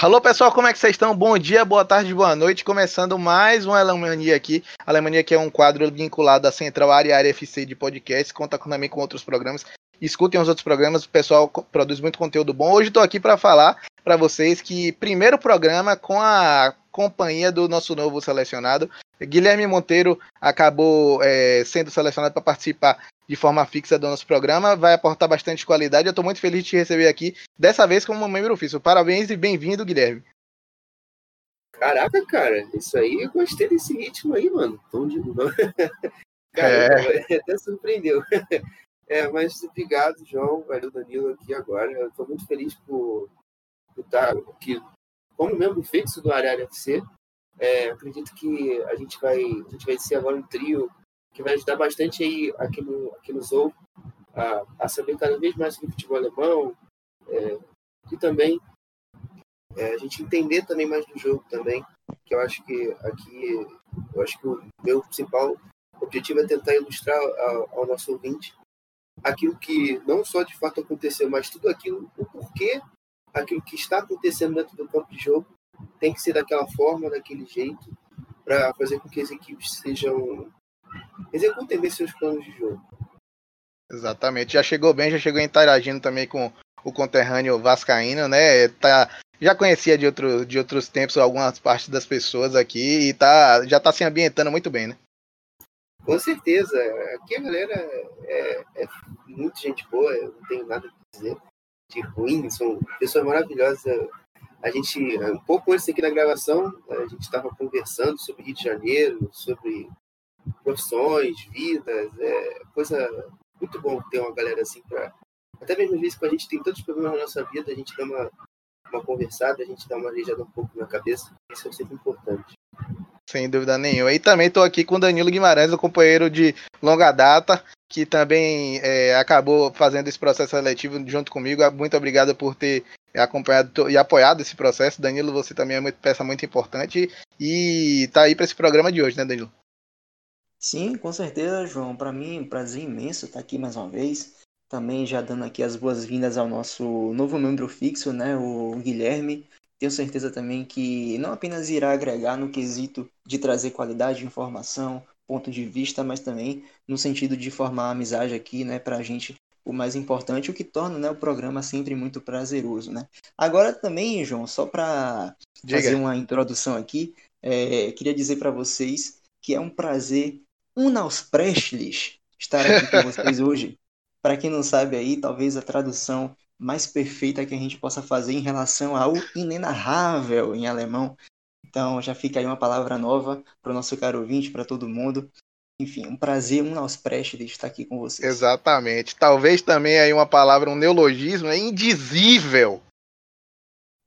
Alô pessoal, como é que vocês estão? Bom dia, boa tarde, boa noite. Começando mais um Alemania aqui. Alemania que é um quadro vinculado à Central Área Área FC de podcast, conta também com outros programas. Escutem os outros programas, o pessoal produz muito conteúdo bom. Hoje estou aqui para falar para vocês que primeiro programa com a companhia do nosso novo selecionado. Guilherme Monteiro acabou é, sendo selecionado para participar de forma fixa do nosso programa, vai aportar bastante qualidade. Eu estou muito feliz de te receber aqui, dessa vez como membro fixo. Parabéns e bem-vindo, Guilherme. Caraca, cara, isso aí, eu gostei desse ritmo aí, mano. Tom de... cara, é. até surpreendeu. É, mas obrigado, João, valeu, Danilo, aqui agora. Eu estou muito feliz por, por estar aqui como membro fixo do Arara FC. É, acredito que a gente vai a gente vai ser agora um trio que vai ajudar bastante aí aqui, no, aqui no Zou a, a saber cada vez mais sobre futebol alemão é, e também é, a gente entender também mais do jogo também, que eu acho que aqui eu acho que o meu principal objetivo é tentar ilustrar ao, ao nosso ouvinte aquilo que não só de fato aconteceu, mas tudo aquilo, o porquê aquilo que está acontecendo dentro do campo de jogo tem que ser daquela forma, daquele jeito, para fazer com que as equipes sejam executem bem seus planos de jogo. Exatamente, já chegou bem, já chegou interagindo também com o conterrâneo vascaíno, né? Tá, já conhecia de, outro, de outros tempos algumas partes das pessoas aqui e tá, já está se ambientando muito bem, né? Com certeza. Aqui a galera é, é muito gente boa, eu não tenho nada a dizer de ruim, são pessoas maravilhosas. A gente, um pouco antes aqui na gravação, a gente estava conversando sobre Rio de Janeiro, sobre profissões, vidas, é coisa muito bom ter uma galera assim para até mesmo às vezes quando a gente tem tantos problemas na nossa vida, a gente dá uma, uma conversada, a gente dá uma arejada um pouco na cabeça, isso é sempre importante. Sem dúvida nenhuma. E também estou aqui com o Danilo Guimarães, o companheiro de longa data, que também é, acabou fazendo esse processo seletivo junto comigo. Muito obrigado por ter acompanhado e apoiado esse processo. Danilo, você também é uma peça muito importante e está aí para esse programa de hoje, né, Danilo? Sim, com certeza, João. Para mim é um prazer imenso estar aqui mais uma vez. Também já dando aqui as boas-vindas ao nosso novo membro fixo, né, o Guilherme. Tenho certeza também que não apenas irá agregar no quesito de trazer qualidade de informação, ponto de vista, mas também no sentido de formar amizade aqui, né, para a gente o mais importante, o que torna né, o programa sempre muito prazeroso, né? Agora também, João, só para fazer uma introdução aqui, é, queria dizer para vocês que é um prazer Unaus Prestes estar aqui com vocês hoje. Para quem não sabe aí, talvez a tradução mais perfeita que a gente possa fazer em relação ao inenarrável em alemão. Então já fica aí uma palavra nova para o nosso caro ouvinte, para todo mundo. Enfim, um prazer, um aos prestes de estar aqui com vocês. Exatamente. Talvez também aí uma palavra, um neologismo, é indizível.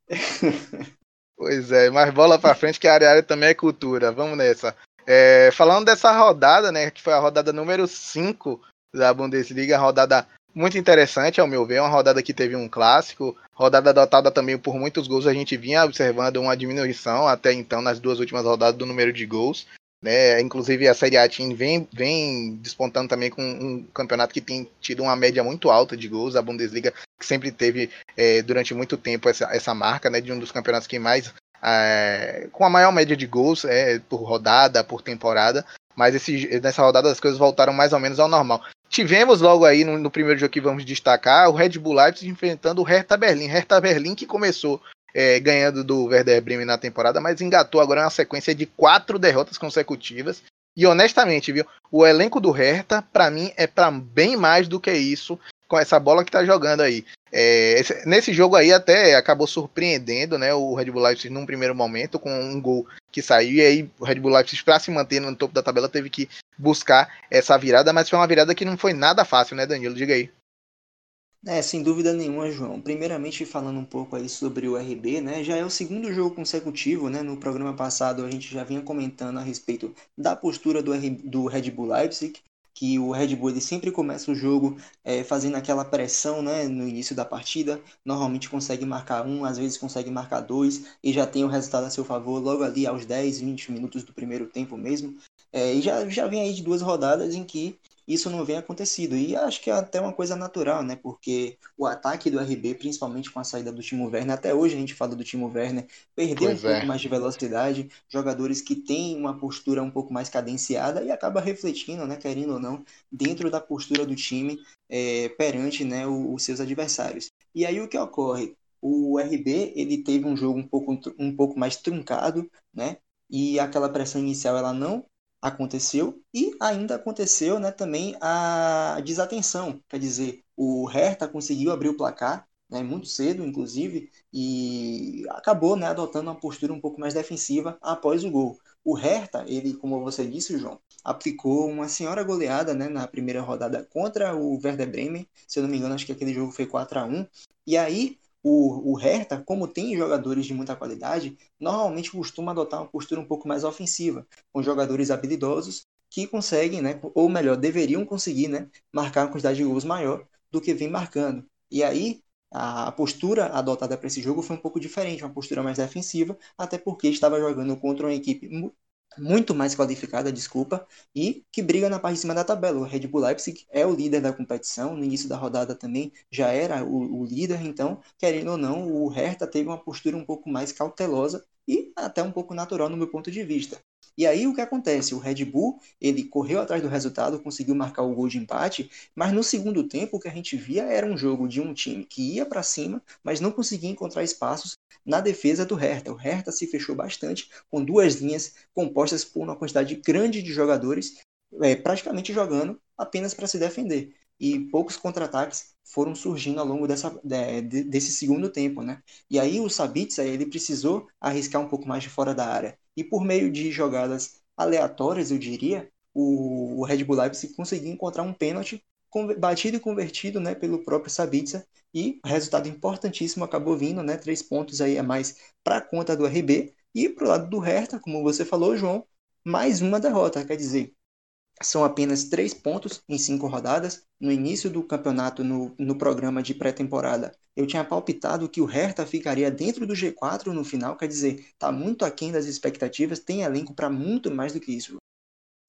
pois é, mas bola para frente que a área também é cultura. Vamos nessa. É, falando dessa rodada, né, que foi a rodada número 5 da Bundesliga, rodada muito interessante, ao meu ver, uma rodada que teve um clássico, rodada dotada também por muitos gols, a gente vinha observando uma diminuição até então nas duas últimas rodadas do número de gols, né, inclusive a Série A Team vem, vem despontando também com um campeonato que tem tido uma média muito alta de gols, a Bundesliga que sempre teve é, durante muito tempo essa, essa marca, né, de um dos campeonatos que mais é, com a maior média de gols é, por rodada, por temporada. Mas esse, nessa rodada as coisas voltaram mais ou menos ao normal. Tivemos logo aí no, no primeiro jogo que vamos destacar o Red Bull Leipzig enfrentando o Hertha Berlim. Hertha Berlim que começou é, ganhando do Werder Bremen na temporada, mas engatou agora uma sequência de quatro derrotas consecutivas. E honestamente, viu, o elenco do Hertha, para mim, é para bem mais do que isso com essa bola que tá jogando aí. É, esse, nesse jogo aí até acabou surpreendendo né, o Red Bull Leipzig num primeiro momento com um gol que saiu e aí o Red Bull Leipzig para se manter no topo da tabela teve que buscar essa virada, mas foi uma virada que não foi nada fácil, né, Danilo? Diga aí. É, sem dúvida nenhuma, João. Primeiramente, falando um pouco aí sobre o RB, né? Já é o segundo jogo consecutivo, né? No programa passado a gente já vinha comentando a respeito da postura do, do Red Bull Leipzig, que o Red Bull ele sempre começa o jogo é, fazendo aquela pressão né, no início da partida, normalmente consegue marcar um, às vezes consegue marcar dois, e já tem o resultado a seu favor logo ali aos 10, 20 minutos do primeiro tempo mesmo. É, e já, já vem aí de duas rodadas em que isso não vem acontecido. E acho que é até uma coisa natural, né? Porque o ataque do RB, principalmente com a saída do Timo Werner, até hoje a gente fala do Timo Werner, perdeu pois um é. pouco mais de velocidade, jogadores que têm uma postura um pouco mais cadenciada e acaba refletindo, né, querendo ou não, dentro da postura do time é, perante né, os seus adversários. E aí o que ocorre? O RB ele teve um jogo um pouco, um pouco mais truncado, né? E aquela pressão inicial ela não aconteceu e ainda aconteceu né, também a desatenção. Quer dizer, o Hertha conseguiu abrir o placar né, muito cedo, inclusive, e acabou né, adotando uma postura um pouco mais defensiva após o gol. O Hertha, ele, como você disse, João, aplicou uma senhora goleada né, na primeira rodada contra o Werder Bremen. Se eu não me engano, acho que aquele jogo foi 4 a 1 E aí, o, o Hertha, como tem jogadores de muita qualidade, normalmente costuma adotar uma postura um pouco mais ofensiva, com jogadores habilidosos que conseguem, né, ou melhor, deveriam conseguir, né, marcar uma quantidade de gols maior do que vem marcando. E aí, a postura adotada para esse jogo foi um pouco diferente, uma postura mais defensiva, até porque estava jogando contra uma equipe muito mais qualificada, desculpa, e que briga na parte de cima da tabela. O Red Bull Leipzig é o líder da competição, no início da rodada também já era o, o líder, então, querendo ou não, o Hertha teve uma postura um pouco mais cautelosa e até um pouco natural no meu ponto de vista. E aí o que acontece? O Red Bull, ele correu atrás do resultado, conseguiu marcar o gol de empate, mas no segundo tempo o que a gente via era um jogo de um time que ia para cima, mas não conseguia encontrar espaços na defesa do Hertha. O Hertha se fechou bastante com duas linhas compostas por uma quantidade grande de jogadores, é, praticamente jogando apenas para se defender. E poucos contra-ataques foram surgindo ao longo dessa, de, desse segundo tempo, né? E aí o Sabitzer, ele precisou arriscar um pouco mais de fora da área. E por meio de jogadas aleatórias, eu diria, o, Red Bull Leipzig conseguiu encontrar um pênalti batido e convertido né, pelo próprio Sabitzer. E resultado importantíssimo acabou vindo, né, três pontos aí a mais para a conta do RB e para o lado do Hertha, como você falou, João, mais uma derrota, quer dizer, são apenas três pontos em cinco rodadas. No início do campeonato, no, no programa de pré-temporada, eu tinha palpitado que o Hertha ficaria dentro do G4 no final, quer dizer, está muito aquém das expectativas, tem elenco para muito mais do que isso.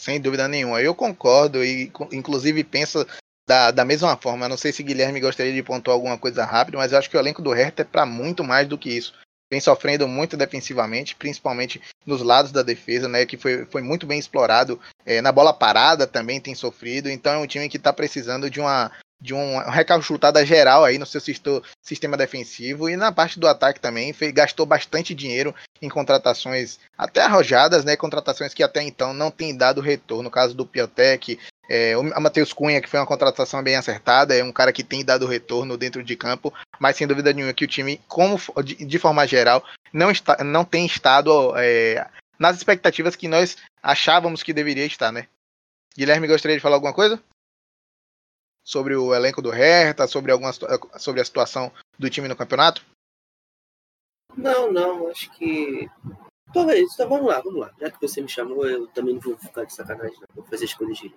Sem dúvida nenhuma, eu concordo e inclusive penso da, da mesma forma. Eu não sei se Guilherme gostaria de pontuar alguma coisa rápida, mas eu acho que o elenco do Hertha é para muito mais do que isso vem sofrendo muito defensivamente, principalmente nos lados da defesa, né? Que foi, foi muito bem explorado. É, na bola parada também tem sofrido. Então é um time que está precisando de uma de uma recalchutada geral aí no seu sistema defensivo e na parte do ataque também fez, gastou bastante dinheiro em contratações até arrojadas, né? Contratações que até então não têm dado retorno. No caso do Piotec, é, o Matheus Cunha, que foi uma contratação bem acertada, é um cara que tem dado retorno dentro de campo, mas sem dúvida nenhuma que o time, como de, de forma geral, não, está, não tem estado é, nas expectativas que nós achávamos que deveria estar, né? Guilherme, gostaria de falar alguma coisa? Sobre o elenco do Hertha, sobre, alguma, sobre a situação do time no campeonato? Não, não, acho que. Talvez, então vamos lá, vamos lá. Já que você me chamou, eu também não vou ficar de sacanagem, não. vou fazer escolhas de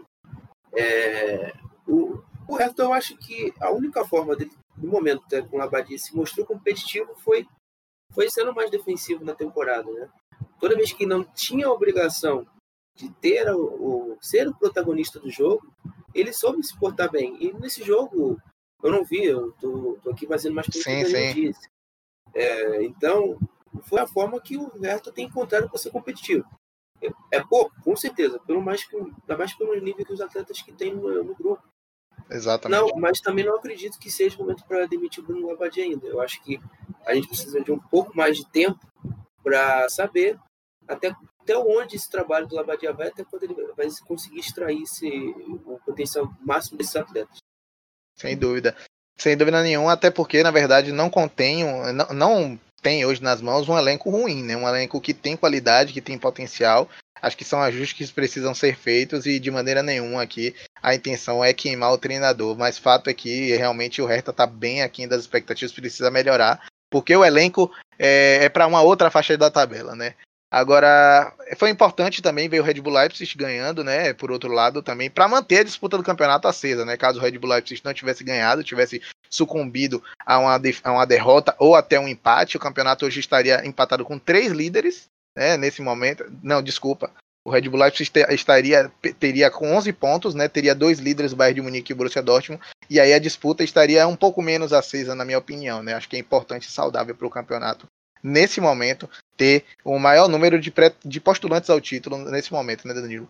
é, o, o resto, eu acho que a única forma dele, no momento né, com o Labadia, se mostrou competitivo foi, foi sendo mais defensivo na temporada. Né? Toda vez que não tinha a obrigação de ter o, o, ser o protagonista do jogo, ele soube se portar bem. E nesse jogo, eu não vi, eu tô, tô aqui fazendo mais sim, que disse. É, então, foi a forma que o Verto tem encontrado para ser competitivo. É pouco, com certeza, pelo mais que, ainda mais pelo nível que os atletas que tem no, no grupo. Exatamente. Não, mas também não acredito que seja o momento para demitir o Bruno Labbadia ainda. Eu acho que a gente precisa de um pouco mais de tempo para saber até, até onde esse trabalho do Labadia vai, até quando ele vai conseguir extrair esse, o potencial máximo desses atletas. Sem dúvida. Sem dúvida nenhuma, até porque, na verdade, não contém, não, não tem hoje nas mãos um elenco ruim, né? Um elenco que tem qualidade, que tem potencial. Acho que são ajustes que precisam ser feitos e de maneira nenhuma aqui a intenção é queimar o treinador. Mas fato é que realmente o Hertha está bem aqui das expectativas, precisa melhorar, porque o elenco é, é para uma outra faixa da tabela, né? Agora, foi importante também ver o Red Bull Leipzig ganhando, né? Por outro lado, também, para manter a disputa do campeonato acesa, né? Caso o Red Bull Leipzig não tivesse ganhado, tivesse sucumbido a uma, a uma derrota ou até um empate, o campeonato hoje estaria empatado com três líderes, né? Nesse momento. Não, desculpa. O Red Bull Leipzig estaria, teria com 11 pontos, né? Teria dois líderes, o Bayern de Munique e o Borussia Dortmund. E aí a disputa estaria um pouco menos acesa, na minha opinião, né? Acho que é importante e saudável para o campeonato, nesse momento, ter o maior número de, pré, de postulantes ao título nesse momento, né, Danilo?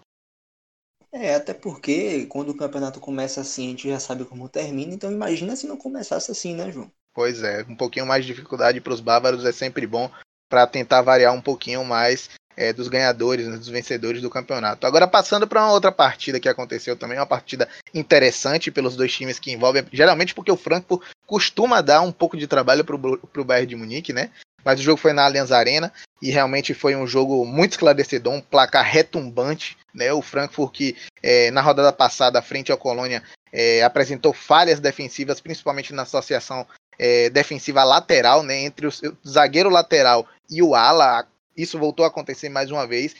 É, até porque quando o campeonato começa assim, a gente já sabe como termina, então imagina se não começasse assim, né, João? Pois é, um pouquinho mais de dificuldade para os bávaros é sempre bom para tentar variar um pouquinho mais é, dos ganhadores, né, dos vencedores do campeonato. Agora, passando para uma outra partida que aconteceu também, uma partida interessante pelos dois times que envolvem, geralmente porque o Frankfurt costuma dar um pouco de trabalho para o Bayern de Munique, né? Mas o jogo foi na Allianz Arena e realmente foi um jogo muito esclarecedor, um placar retumbante. Né? O Frankfurt, que é, na rodada passada, frente ao Colônia, é, apresentou falhas defensivas, principalmente na associação é, defensiva lateral, né? entre o zagueiro lateral e o ala isso voltou a acontecer mais uma vez.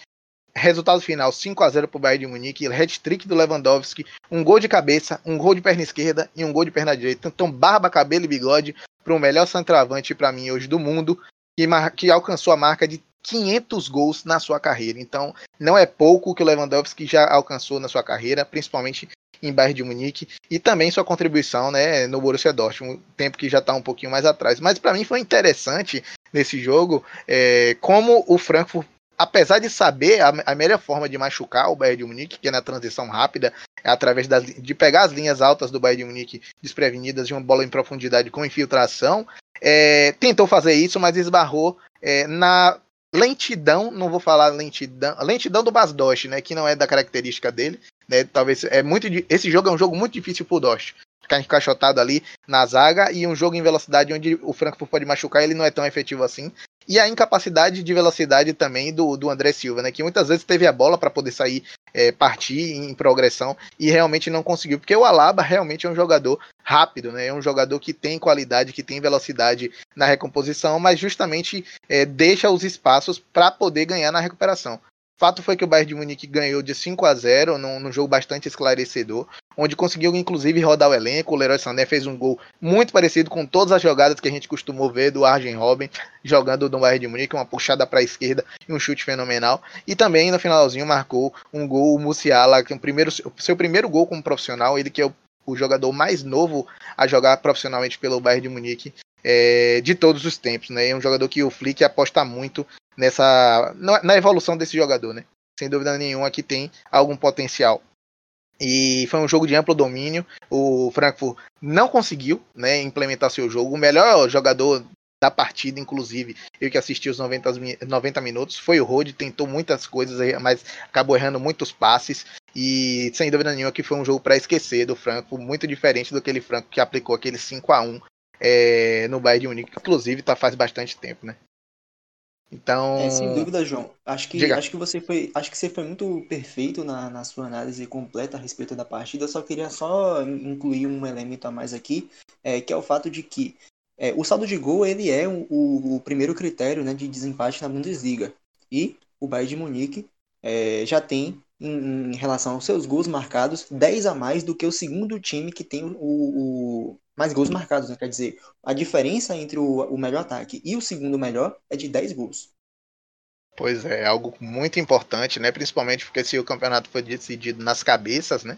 Resultado final: 5 a 0 para o Bayern de Munique. Hat-trick do Lewandowski. Um gol de cabeça, um gol de perna esquerda e um gol de perna direita. Então, barba, cabelo e bigode para o melhor centroavante para mim hoje do mundo, que, que alcançou a marca de 500 gols na sua carreira. Então, não é pouco que o Lewandowski já alcançou na sua carreira, principalmente em Bayern de Munique, e também sua contribuição né, no Borussia Dortmund, tempo que já está um pouquinho mais atrás. Mas para mim foi interessante nesse jogo é, como o Frankfurt apesar de saber a, a, melhor forma de machucar o Bayern de Munique, que é na transição rápida, é através das, de pegar as linhas altas do Bayern de Munique desprevenidas de uma bola em profundidade com infiltração, é, tentou fazer isso, mas esbarrou é, na lentidão, não vou falar lentidão, lentidão do Basdosh, né, que não é da característica dele, né, talvez é muito esse jogo é um jogo muito difícil pro Dost. Ficar encaixotado ali na zaga e um jogo em velocidade onde o Frankfurt pode machucar, ele não é tão efetivo assim. E a incapacidade de velocidade também do, do André Silva, né? Que muitas vezes teve a bola para poder sair, é, partir em progressão e realmente não conseguiu. Porque o Alaba realmente é um jogador rápido, né? É um jogador que tem qualidade, que tem velocidade na recomposição, mas justamente é, deixa os espaços para poder ganhar na recuperação. Fato foi que o Bayern de Munique ganhou de 5 a 0 num, num, jogo bastante esclarecedor, onde conseguiu inclusive rodar o elenco. O Leroy Sané fez um gol muito parecido com todas as jogadas que a gente costumou ver do Arjen Robben jogando no Bayern de Munique, uma puxada para a esquerda e um chute fenomenal. E também no finalzinho marcou um gol o Musiala, que é o primeiro, seu primeiro gol como profissional, ele que é o, o jogador mais novo a jogar profissionalmente pelo Bayern de Munique é, de todos os tempos, né? É um jogador que o Flick aposta muito nessa na evolução desse jogador, né? Sem dúvida nenhuma que tem algum potencial. E foi um jogo de amplo domínio. O Frankfurt não conseguiu né, implementar seu jogo. O melhor jogador da partida, inclusive, eu que assisti os 90, 90 minutos, foi o Rode, tentou muitas coisas, mas acabou errando muitos passes. E sem dúvida nenhuma que foi um jogo para esquecer do Franco, muito diferente do aquele Franco que aplicou aquele 5 a 1 é, no Bayern de Munique, que inclusive tá faz bastante tempo, né? Então. É, sem dúvida, João. Acho que, acho que você foi. Acho que você foi muito perfeito na, na sua análise completa a respeito da partida. Eu só queria só incluir um elemento a mais aqui, é, que é o fato de que é, o saldo de gol ele é o, o, o, primeiro critério né, de desempate na Bundesliga. E o Bayern de Munique é, já tem, em, em, relação aos seus gols marcados, 10 a mais do que o segundo time que tem o, o mais gols marcados, né? Quer dizer, a diferença entre o, o melhor ataque e o segundo melhor é de 10 gols. Pois é, algo muito importante, né? Principalmente porque se o campeonato foi decidido nas cabeças, né?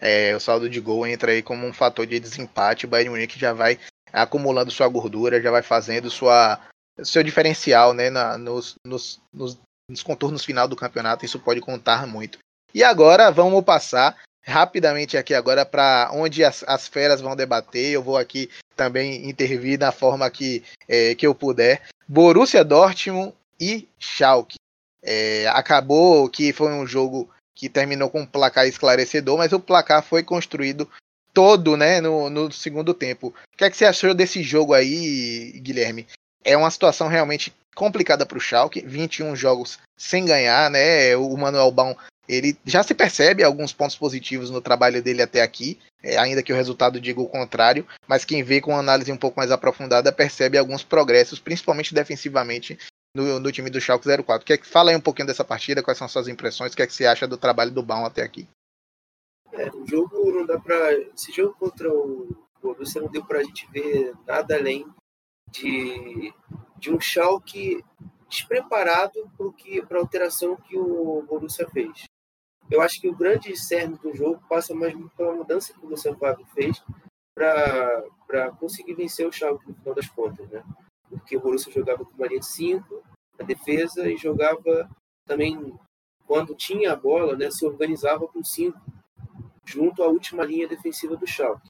É, o saldo de gol entra aí como um fator de desempate. O Bayern Munique já vai acumulando sua gordura, já vai fazendo sua seu diferencial, né? Na, nos, nos, nos, nos contornos final do campeonato. Isso pode contar muito. E agora vamos passar rapidamente aqui agora para onde as, as feras vão debater. Eu vou aqui também intervir da forma que, é, que eu puder. Borussia Dortmund e Schalke. É, acabou que foi um jogo que terminou com um placar esclarecedor, mas o placar foi construído todo né, no, no segundo tempo. O que, é que você achou desse jogo aí, Guilherme? É uma situação realmente complicada para o Schalke, 21 jogos sem ganhar, né? O Manuel Baum ele já se percebe alguns pontos positivos no trabalho dele até aqui, é, ainda que o resultado diga o contrário, mas quem vê com análise um pouco mais aprofundada percebe alguns progressos, principalmente defensivamente, no, no time do Schalke 04. Quer que fala aí um pouquinho dessa partida, quais são suas impressões, o que, é que você acha do trabalho do Baum até aqui? É, o jogo não dá para esse jogo contra o Borussia não deu para a gente ver nada além de, de um Schalke despreparado para a alteração que o Borussia fez. Eu acho que o grande cerne do jogo passa mais pela mudança que o Luciano Favre fez para conseguir vencer o Schalke no final das contas, né? Porque o Borussia jogava com uma linha de 5 na defesa e jogava também quando tinha a bola, né, se organizava com 5 junto à última linha defensiva do Schalke.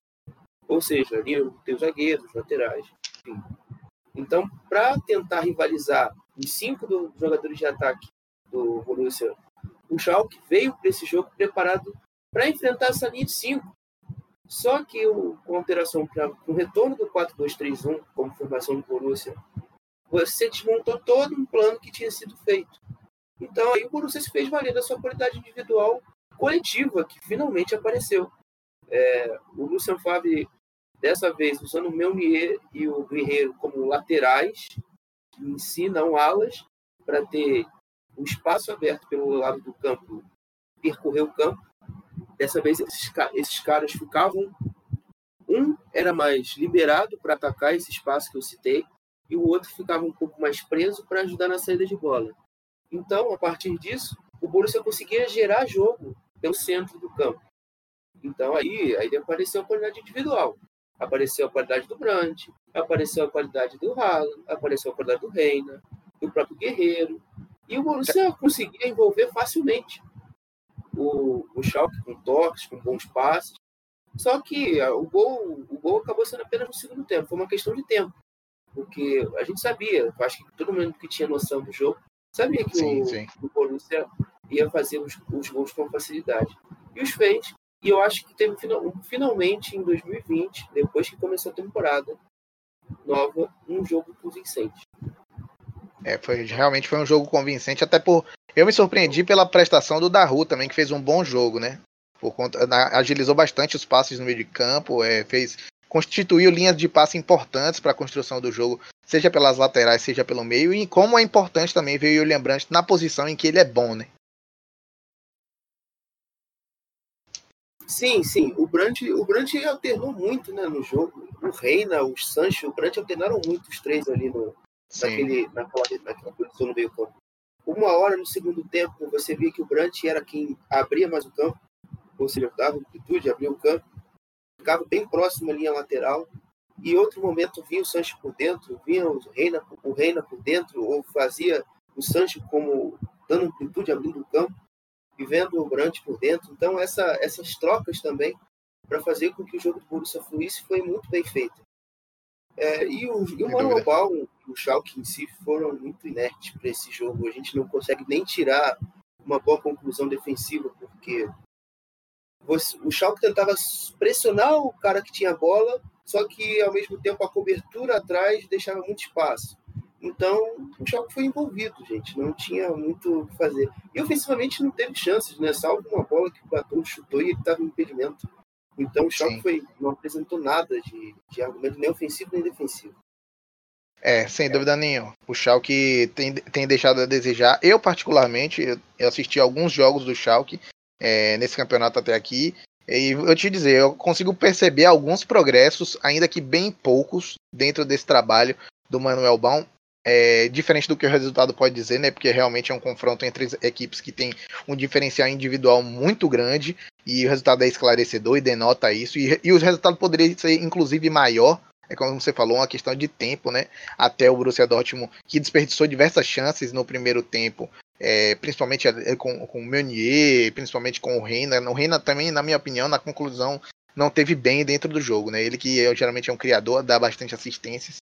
Ou seja, ali tem os zagueiros, os laterais, enfim. Então, para tentar rivalizar os cinco do, jogadores de ataque do Borussia, o Schalke veio para esse jogo preparado para enfrentar essa linha de cinco. Só que o, com alteração para o retorno do 4-2-3-1 como formação do Borussia, você desmontou todo um plano que tinha sido feito. Então aí o Borussia se fez valer da sua qualidade individual coletiva, que finalmente apareceu. É, o Lucian Favre, dessa vez, usando o Meunier e o Guerreiro como laterais, em si, não alas, para ter um espaço aberto pelo lado do campo, percorrer o campo, Dessa vez, esses, esses caras ficavam. Um era mais liberado para atacar esse espaço que eu citei, e o outro ficava um pouco mais preso para ajudar na saída de bola. Então, a partir disso, o Borussia conseguia gerar jogo pelo centro do campo. Então, aí, aí apareceu a qualidade individual. Apareceu a qualidade do Brandt, apareceu a qualidade do Haaland, apareceu a qualidade do Reina, do próprio Guerreiro. E o Borussia conseguia envolver facilmente o, o Schalke com toques, com bons passes. Só que o gol, o gol acabou sendo apenas no segundo tempo, foi uma questão de tempo. Porque a gente sabia, acho que todo mundo que tinha noção do jogo sabia que sim, o, sim. o Borussia ia fazer os, os, gols com facilidade. E os fez. E eu acho que teve finalmente em 2020, depois que começou a temporada nova, um jogo convincente. É, foi, realmente foi um jogo convincente, até por eu me surpreendi pela prestação do Daru também, que fez um bom jogo, né? Por conta, na, agilizou bastante os passes no meio de campo, é, fez constituiu linhas de passe importantes para a construção do jogo, seja pelas laterais, seja pelo meio, e como é importante também ver o Brandt na posição em que ele é bom, né? Sim, sim. O Brandt, o Brandt alternou muito né, no jogo. O Reina, o Sancho, o Brandt alternaram muito os três ali no, naquele, naquela, naquela posição no meio campo. Uma hora no segundo tempo, você via que o Brandt era quem abria mais o campo, ou seja, dava amplitude, abria o campo, ficava bem próximo à linha lateral. E outro momento vinha o Sancho por dentro, vinha o Reina, o Reina por dentro, ou fazia o Sancho como dando amplitude, abrindo o campo, e vendo o Brandt por dentro. Então, essa, essas trocas também, para fazer com que o jogo do Borussia fluísse, foi muito bem feito. É, e o, e o Manuel Baum o Schalke em si foram muito inertes para esse jogo. A gente não consegue nem tirar uma boa conclusão defensiva, porque o Schalke tentava pressionar o cara que tinha a bola, só que ao mesmo tempo a cobertura atrás deixava muito espaço. Então, o Schalke foi envolvido, gente. Não tinha muito o que fazer. E ofensivamente não teve chances, né? Salvo uma bola que o Batom chutou e ele estava no impedimento. Então, o Schalke foi, não apresentou nada de, de argumento nem ofensivo nem defensivo. É, sem dúvida nenhuma. O Schalke tem, tem deixado a desejar. Eu, particularmente, eu assisti alguns jogos do Schalke é, nesse campeonato até aqui. E eu te dizer, eu consigo perceber alguns progressos, ainda que bem poucos, dentro desse trabalho do Manuel Baum. É, diferente do que o resultado pode dizer, né? Porque realmente é um confronto entre equipes que tem um diferencial individual muito grande e o resultado é esclarecedor e denota isso. E, e o resultado poderia ser inclusive maior é como você falou, uma questão de tempo, né? Até o Borussia Dortmund, que desperdiçou diversas chances no primeiro tempo, é, principalmente é, com, com o Meunier, principalmente com o Reina. O Reina também, na minha opinião, na conclusão, não teve bem dentro do jogo, né? Ele que é, geralmente é um criador, dá bastante assistências.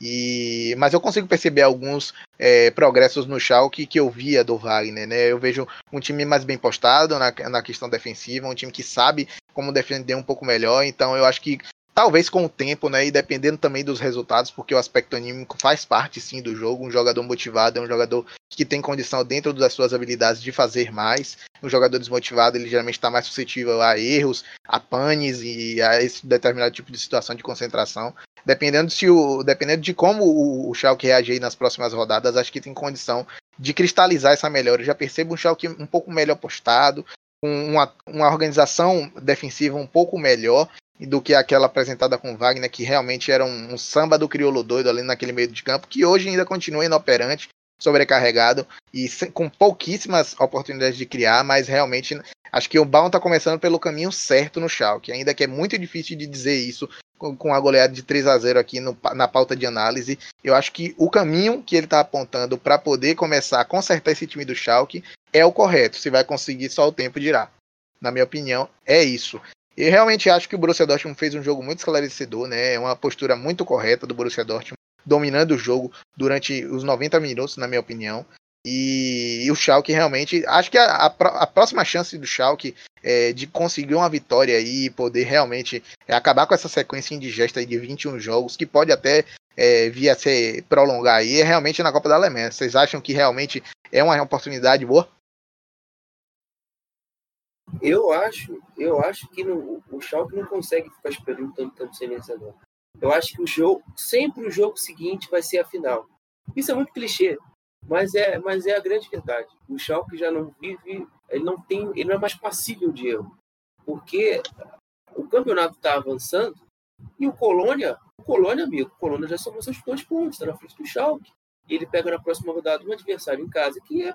E, mas eu consigo perceber alguns é, progressos no Schalke que eu via do Wagner, né? Eu vejo um time mais bem postado na, na questão defensiva, um time que sabe como defender um pouco melhor. Então eu acho que Talvez com o tempo, né? E dependendo também dos resultados, porque o aspecto anímico faz parte sim do jogo. Um jogador motivado é um jogador que tem condição dentro das suas habilidades de fazer mais. Um jogador desmotivado, ele geralmente está mais suscetível a erros, a panes e a esse determinado tipo de situação de concentração. Dependendo, se o, dependendo de como o, o Schalke reagir nas próximas rodadas, acho que tem condição de cristalizar essa melhora. Eu já percebo um Schalke um pouco melhor postado, uma, uma organização defensiva um pouco melhor do que aquela apresentada com Wagner, que realmente era um, um, samba do crioulo doido ali naquele meio de campo, que hoje ainda continua inoperante. Sobrecarregado e com pouquíssimas oportunidades de criar, mas realmente acho que o Baum está começando pelo caminho certo no Schalke, ainda que é muito difícil de dizer isso com a goleada de 3 a 0 aqui no, na pauta de análise. Eu acho que o caminho que ele está apontando para poder começar a consertar esse time do Schalke é o correto. Se vai conseguir, só o tempo dirá. Na minha opinião, é isso. E realmente acho que o Borussia Dortmund fez um jogo muito esclarecedor, né? É uma postura muito correta do Borussia Dortmund, dominando o jogo durante os 90 minutos, na minha opinião. E, e o Schalke realmente, acho que a, a, a próxima chance do Schalke é, de conseguir uma vitória e poder realmente é, acabar com essa sequência indigesta de 21 jogos, que pode até é, vir a ser prolongar aí, é realmente na Copa da Alemanha. Vocês acham que realmente é uma oportunidade boa? Eu acho, eu acho que o Schalke não consegue ficar esperando tanto tempo sem vencedor. Eu acho que o jogo, sempre o jogo seguinte vai ser a final. Isso é muito clichê, mas é, mas é a grande verdade. O Schalke já não vive, ele não tem, ele não é mais passível de erro, porque o campeonato está avançando e o Colônia, o Colônia, amigo, o Colônia já somou seus dois pontos, está na frente do Schalke. E ele pega na próxima rodada um adversário em casa que é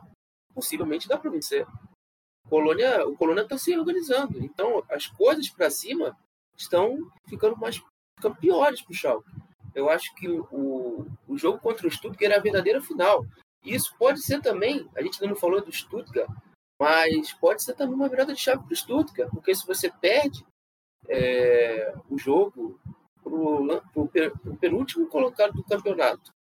possivelmente dá para vencer. Colônia, o Colônia está se organizando. Então, as coisas para cima estão ficando mais ficando piores para o Schalke. Eu acho que o, o jogo contra o Stuttgart era a verdadeira final. Isso pode ser também, a gente ainda não falou do Stuttgart, mas pode ser também uma virada de chave para o Stuttgart, porque se você perde é, o jogo para o penúltimo colocado do campeonato,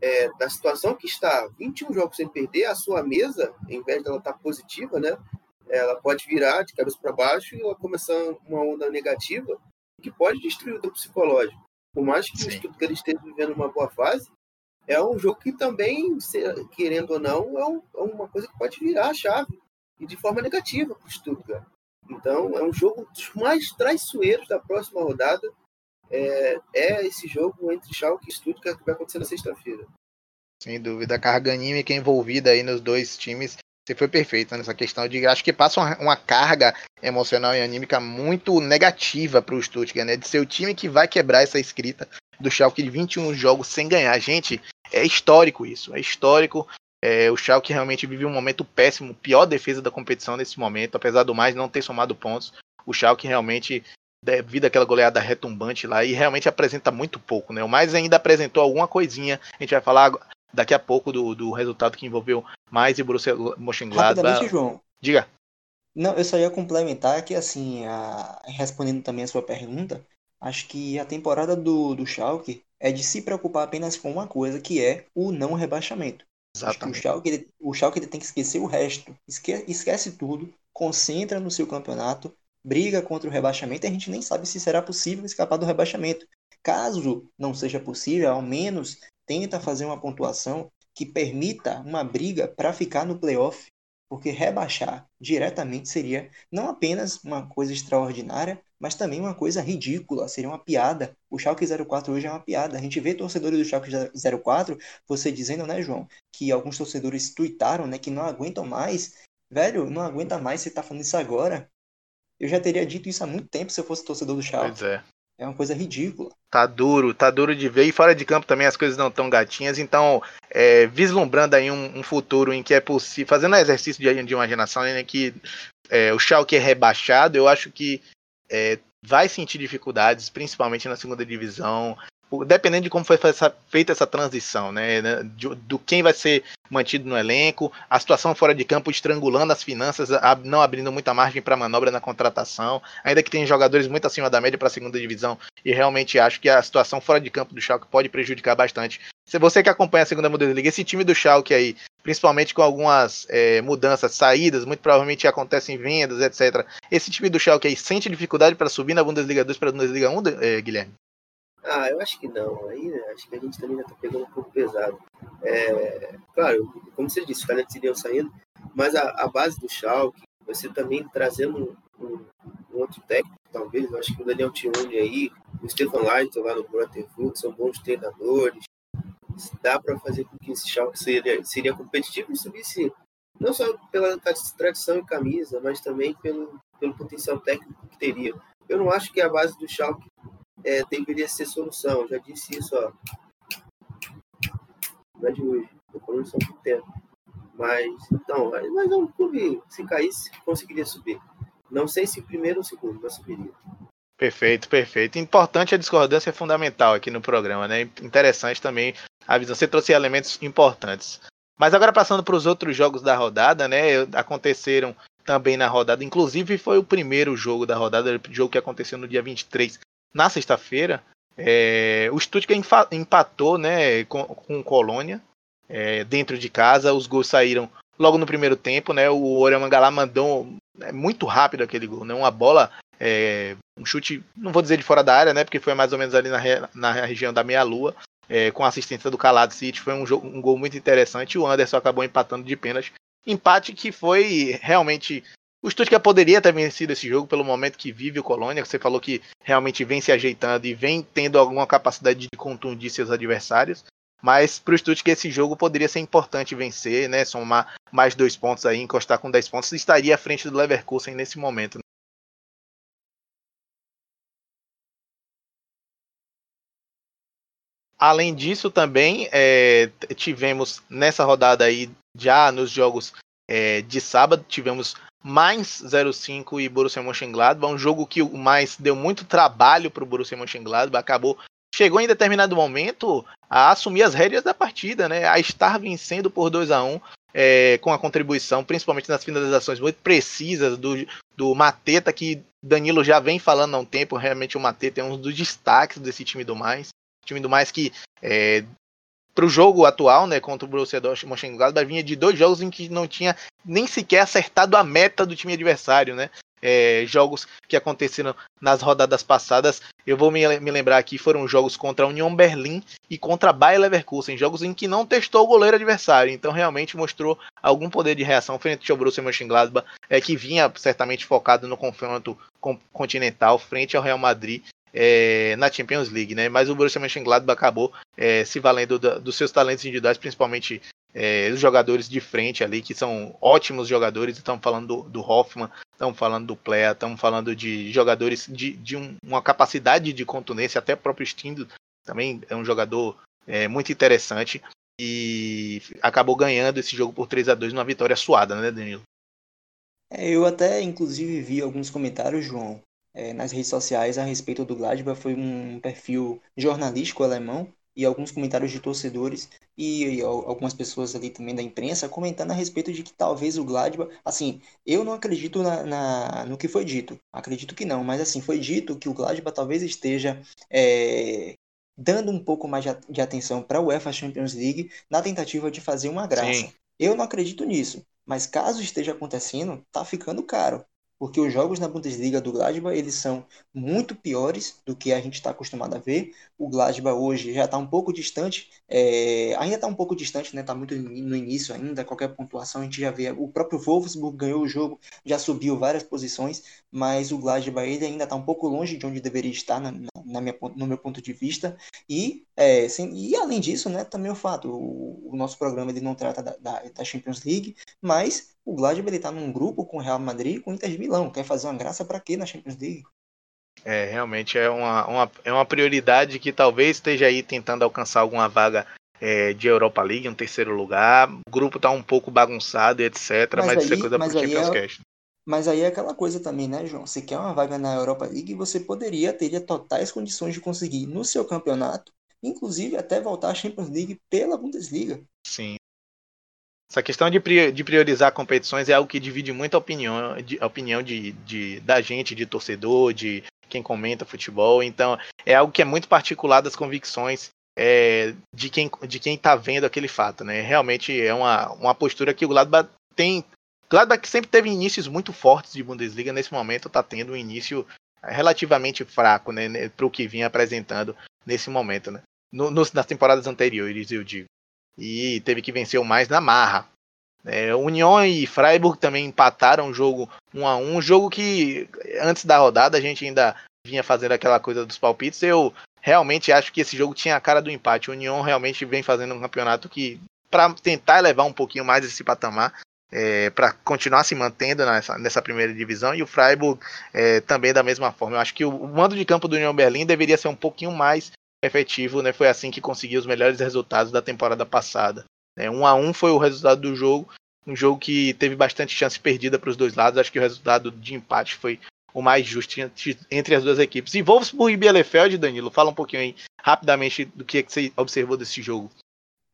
é, da situação que está 21 jogos sem perder, a sua mesa, em vez dela estar positiva, né, ela pode virar de cabeça para baixo e começar uma onda negativa que pode destruir o teu psicológico. Por mais que Sim. o Stuttgart esteja vivendo uma boa fase, é um jogo que também, querendo ou não, é, é uma coisa que pode virar a chave e de forma negativa para o Stuttgart. Então, é um jogo dos mais traiçoeiros da próxima rodada é, é esse jogo entre Schalke e Stuttgart que vai acontecer na sexta-feira. Sem dúvida, a carga anímica envolvida aí nos dois times você foi perfeito nessa questão de acho que passa uma, uma, carga emocional e anímica muito negativa para o Stuttgart, né? De ser o time que vai quebrar essa escrita do Schalke de 21 jogos sem ganhar. Gente, é histórico isso, é histórico. É, o Schalke realmente vive um momento péssimo, pior defesa da competição nesse momento, apesar do mais não ter somado pontos. O Schalke realmente devido àquela goleada retumbante lá, e realmente apresenta muito pouco, né? O mais ainda apresentou alguma coisinha, a gente vai falar daqui a pouco do, do resultado que envolveu mais e Borussia Mönchengladbach. João. Diga. Não, eu só ia complementar que, assim, a... respondendo também a sua pergunta, acho que a temporada do, do Schalke é de se preocupar apenas com uma coisa, que é o não rebaixamento. Exatamente. o Schalke, ele, o Schalke ele tem que esquecer o resto. Esque, esquece tudo, concentra no seu campeonato briga contra o rebaixamento, a gente nem sabe se será possível escapar do rebaixamento. Caso não seja possível, ao menos tenta fazer uma pontuação que permita uma briga para ficar no playoff, porque rebaixar diretamente seria não apenas uma coisa extraordinária, mas também uma coisa ridícula, seria uma piada. O Schalke 04 hoje é uma piada. A gente vê torcedores do Schalke 04, você dizendo, né, João, que alguns torcedores tuitaram, né, que não aguentam mais. Velho, não aguenta mais você tá falando isso agora. Eu já teria dito isso há muito tempo se eu fosse torcedor do Schalke. Pois é. É uma coisa ridícula. Tá duro, tá duro de ver. E fora de campo também as coisas não estão gatinhas. Então, é, vislumbrando aí um, um, futuro em que é possível, fazendo um exercício de, de imaginação, né, que é, o Schalke é rebaixado, eu acho que é, vai sentir dificuldades, principalmente na segunda divisão dependendo de como foi feita essa transição, né, né do quem vai ser mantido no elenco, a situação fora de campo estrangulando as finanças, não abrindo muita margem para manobra na contratação, ainda que tem jogadores muito acima da média para a segunda divisão, e realmente acho que a situação fora de campo do Schalke pode prejudicar bastante. Se você que acompanha a segunda Bundesliga, esse time do Schalke aí, principalmente com algumas é, mudanças, saídas, muito provavelmente acontecem vendas, etc. Esse time do Schalke aí sente dificuldade para subir na Bundesliga 2 para a Bundesliga 1, é, Guilherme? Ah, eu acho que não. Aí né, acho que a gente também já tá pegando um pouco pesado. É, claro, como você disse, os talentos iriam saindo, mas a, a, base do Schalke, você também trazendo um, um, outro técnico, talvez, eu acho que o Daniel Tione aí, o Stefan Leiter lá no Grotterfoot, são bons treinadores. Dá para fazer com que esse Schalke seria, seria competitivo e subisse não só pela tradição e camisa, mas também pelo, pelo potencial técnico que teria. Eu não acho que a base do Schalke é, deveria ser solução. Eu já disse isso ó, não é de hoje. Estou falando só por tempo. Mas, então, mas é um clube, se caísse, conseguiria subir. Não sei se primeiro ou segundo, mas subiria. Perfeito, perfeito. Importante a discordância é fundamental aqui no programa, né? Interessante também a visão. Você trouxe elementos importantes. Mas agora passando para os outros jogos da rodada, né? Aconteceram também na rodada. Inclusive foi o primeiro jogo da rodada, o jogo que aconteceu no dia 23, na sexta-feira. É, o Stuttgart empatou, né, com, com Colônia é, dentro de casa. Os gols saíram logo no primeiro tempo, né? O Oremangalá mandou é, muito rápido aquele gol, né? Uma bola, é, um chute, não vou dizer de fora da área, né? Porque foi mais ou menos ali na, na região da meia-lua, é, com a assistência do Calado City. Foi um, jogo, um gol muito interessante. O Anderson acabou empatando de pênalti. Empate que foi realmente. O Stuttgart poderia ter vencido esse jogo pelo momento que vive o Colônia. Você falou que realmente vem se ajeitando e vem tendo alguma capacidade de contundir seus adversários. Mas para o Stuttgart esse jogo poderia ser importante vencer, né? Somar mais dois pontos aí, encostar com 10 pontos, estaria à frente do Leverkusen nesse momento. Além disso, também é, tivemos nessa rodada aí, já nos jogos é, de sábado, tivemos mais 05 e Borussia Mönchengladbach, um jogo que o mais deu muito trabalho para o Borussia Mönchengladbach, acabou chegou em determinado momento a assumir as rédeas da partida, né? A estar vencendo por 2 a 1 é, com a contribuição, principalmente nas finalizações muito precisas do, do Mateta, que Danilo já vem falando há um tempo. Realmente o Mateta é um dos destaques desse time do mais time do mais que é, para o jogo atual, né, contra o Borussia Mönchengladbach, vinha de dois jogos em que não tinha nem sequer acertado a meta do time adversário, né? É, jogos que aconteceram nas rodadas passadas, eu vou me, me, lembrar aqui, foram jogos contra a União Berlim e contra a Bayer Leverkusen, jogos em que não testou o goleiro adversário, então realmente mostrou algum poder de reação frente ao Borussia Mönchengladbach, é, que vinha certamente focado no confronto continental frente ao Real Madrid é, na Champions League, né? Mas o Borussia Mönchengladbach acabou é, se valendo da, dos seus talentos individuais, principalmente é, os jogadores de frente ali, que são ótimos jogadores. Estamos falando do, do Hoffman, estamos falando do Plea, estamos falando de jogadores de, de um, uma capacidade de contundência, até o próprio Stindo também é um jogador é, muito interessante e acabou ganhando esse jogo por 3 a 2 numa vitória suada, né, Danilo? É, eu até, inclusive, vi alguns comentários, João, é, nas redes sociais a respeito do Gladbach. Foi um perfil jornalístico alemão e alguns comentários de torcedores e, e, algumas pessoas ali também da imprensa comentando a respeito de que talvez o Gladbach, assim, eu não acredito na, na no que foi dito, acredito que não, mas assim, foi dito que o Gladbach talvez esteja é, dando um pouco mais de, de atenção para a UEFA Champions League na tentativa de fazer uma graça. Sim. Eu não acredito nisso, mas caso esteja acontecendo, tá ficando caro porque os jogos na Bundesliga do Gladbach eles são muito piores do que a gente está acostumado a ver. O Gladbach hoje já está um pouco distante, é, ainda está um pouco distante, né? Está muito no início ainda. Qualquer pontuação a gente já vê. O próprio Wolfsburg ganhou o jogo, já subiu várias posições, mas o Gladbach ele ainda está um pouco longe de onde deveria estar na, na minha, no meu ponto de vista. E, é, sem, e além disso, né? Também o fato, o, o nosso programa ele não trata da, da, da Champions League, mas o Gladbach ele tá num grupo com o Real Madrid e com o Inter de Milão. Quer fazer uma graça para quê na Champions League? É, realmente é uma, uma, é uma prioridade que talvez esteja aí tentando alcançar alguma vaga é, de Europa League, um terceiro lugar. O grupo tá um pouco bagunçado, etc. Mas, mas aí, isso é coisa pro Champions é, Cash. Mas aí é aquela coisa também, né, João? Você quer uma vaga na Europa League, você poderia, teria totais condições de conseguir no seu campeonato, inclusive até voltar à Champions League pela Bundesliga. Sim, essa questão de, priorizar competições é algo que divide muito a opinião, a opinião de, de, da gente, de torcedor, de quem comenta futebol. Então, é algo que é muito particular das convicções é, de quem de quem está vendo aquele fato, né? Realmente é uma, uma postura que o Gladbach tem. Gladbach sempre teve inícios muito fortes de Bundesliga, nesse momento está tendo um início relativamente fraco, né, né para o que vinha apresentando nesse momento, né? No, nos, nas temporadas anteriores, eu digo e teve que vencer o mais na marra. É, União e Freiburg também empataram o jogo 1 a 1 um jogo que antes da rodada a gente ainda vinha fazendo aquela coisa dos palpites. Eu realmente acho que esse jogo tinha a cara do empate. União realmente vem fazendo um campeonato que, para tentar elevar um pouquinho mais esse patamar, é, para continuar se mantendo nessa, nessa, primeira divisão, e o Freiburg é, também da mesma forma. Eu acho que o, o mando de campo do União Berlim deveria ser um pouquinho mais efetivo, né? Foi assim que conseguiu os melhores resultados da temporada passada. É, um a um foi o resultado do jogo, um jogo que teve bastante chance perdida para os dois lados. Acho que o resultado de empate foi o mais justo entre as duas equipes. E Wolfsburg e Bielefeld, Danilo, fala um pouquinho aí rapidamente do que, é que você observou desse jogo.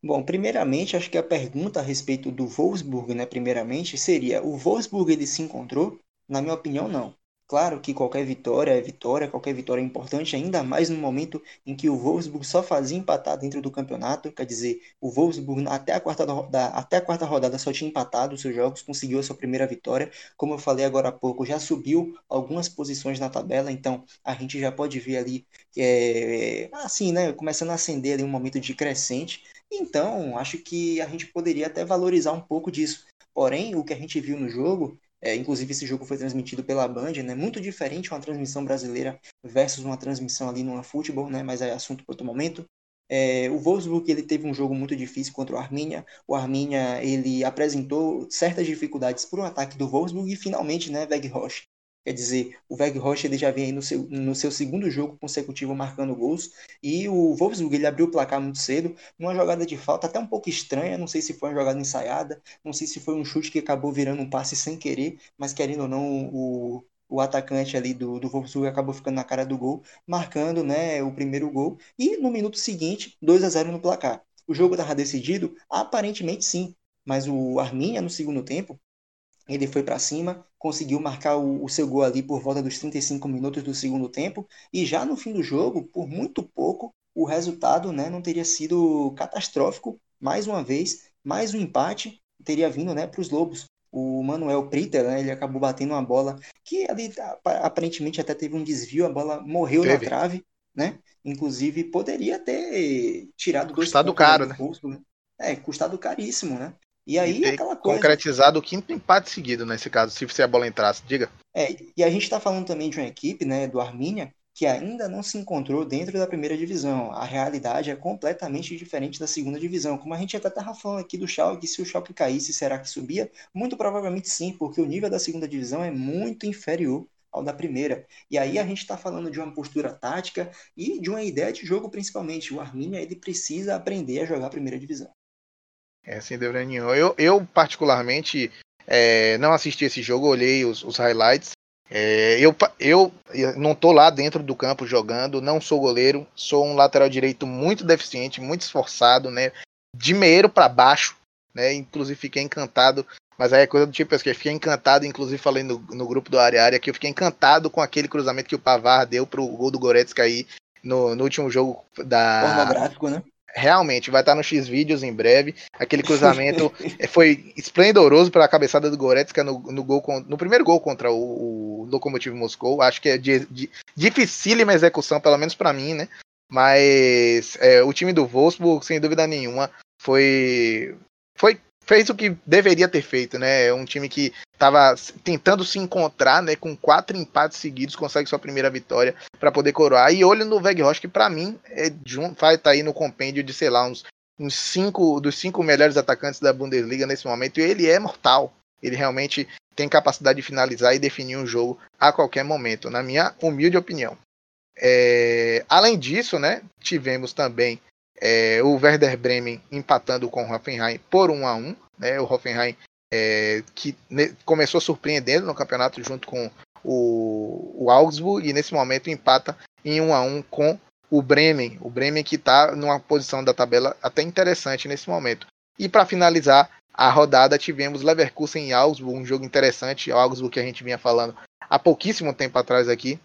Bom, primeiramente, acho que a pergunta a respeito do Wolfsburg, né, primeiramente, seria: o Wolfsburg ele se encontrou? Na minha opinião, não. Claro que qualquer vitória é vitória, qualquer vitória é importante, ainda mais no momento em que o Wolfsburg só fazia empatar dentro do campeonato. Quer dizer, o Wolfsburg até a quarta, rodada, até a quarta rodada só tinha empatado os seus jogos, conseguiu a sua primeira vitória. Como eu falei agora há pouco, já subiu algumas posições na tabela, então a gente já pode ver ali, é, assim, né, começando a acender ali um momento de crescente. Então, acho que a gente poderia até valorizar um pouco disso. Porém, o que a gente viu no jogo é, inclusive, esse jogo foi transmitido pela Band, né? Muito diferente uma transmissão brasileira versus uma transmissão ali numa futebol, né? Mas é assunto para outro momento. É, o Wolfsburg ele teve um jogo muito difícil contra o Arminia. O Arminia ele apresentou certas dificuldades para o ataque do Wolfsburg e finalmente, né, Weghorst Quer dizer, o Weghorst ele já vem aí no seu, no seu segundo jogo consecutivo marcando gols. E o Wolfsburg ele abriu o placar muito cedo, numa jogada de falta até um pouco estranha. Não sei se foi uma jogada ensaiada, não sei se foi um chute que acabou virando um passe sem querer, mas querendo ou não, o, o atacante ali do, do Wolfsburg acabou ficando na cara do gol, marcando né, o primeiro gol. E no minuto seguinte, 2 a 0 no placar. O jogo estava decidido? Aparentemente sim. Mas o Arminia, no segundo tempo, ele foi para cima, conseguiu marcar o, o, seu gol ali por volta dos 35 minutos do segundo tempo, e já no fim do jogo, por muito pouco, o resultado né, não teria sido catastrófico. Mais uma vez, mais um empate teria vindo né, para os Lobos. O Manuel Pritter, né, ele acabou batendo uma bola que ali aparentemente até teve um desvio, a bola morreu teve. na trave, né? Inclusive poderia ter tirado dois custado caro, né? né? É, custado caríssimo, né? E aí, e aquela coisa. Concretizado o quinto empate seguido nesse caso, se a bola entrasse, diga. É, e a gente está falando também de uma equipe, né, do Armínia, que ainda não se encontrou dentro da primeira divisão. A realidade é completamente diferente da segunda divisão. Como a gente até estava falando aqui do Schalke, se o Schalke caísse, será que subia? Muito provavelmente sim, porque o nível da segunda divisão é muito inferior ao da primeira. E aí a gente está falando de uma postura tática e de uma ideia de jogo principalmente. O Armínia ele precisa aprender a jogar a primeira divisão. É, sem dúvida nenhuma. Eu, eu particularmente, é, não assisti esse jogo, olhei os, os highlights. É, eu, eu, não tô lá dentro do campo jogando, não sou goleiro, sou um lateral direito muito deficiente, muito esforçado, né? De meio para baixo, né? Inclusive fiquei encantado, mas aí é coisa do tipo eu fiquei encantado, inclusive falei no, no grupo do área área que eu fiquei encantado com aquele cruzamento que o Pavar deu pro gol do Goretzka aí no, no último jogo da. Pornográfico, né? Realmente vai estar no X vídeos em breve. Aquele cruzamento foi esplendoroso pela cabeçada do Goretzka no, no, gol, no primeiro gol contra o, o Lokomotiv Moscou. Acho que é de, de dificílima execução, pelo menos para mim, né? Mas é, o time do Wolfsburg, sem dúvida nenhuma, foi foi fez o que deveria ter feito, né? É um time que estava tentando se encontrar, né? Com quatro empates seguidos, consegue sua primeira vitória para poder coroar. E olho no Weghorst, que para mim é, vai estar tá aí no compêndio de, sei lá, uns, uns cinco dos cinco melhores atacantes da Bundesliga nesse momento. E ele é mortal. Ele realmente tem capacidade de finalizar e definir um jogo a qualquer momento, na minha humilde opinião. É, além disso, né, tivemos também é, o Werder Bremen empatando com o Hoffenheim por 1 a 1 né? O Hoffenheim é, que começou surpreendendo no campeonato junto com o, o Augsburg e nesse momento empata em 1 a 1 com o Bremen. O Bremen que está numa posição da tabela até interessante nesse momento. E para finalizar a rodada tivemos Leverkusen e Augsburg, um jogo interessante. O Augsburg que a gente vinha falando há pouquíssimo tempo atrás aqui.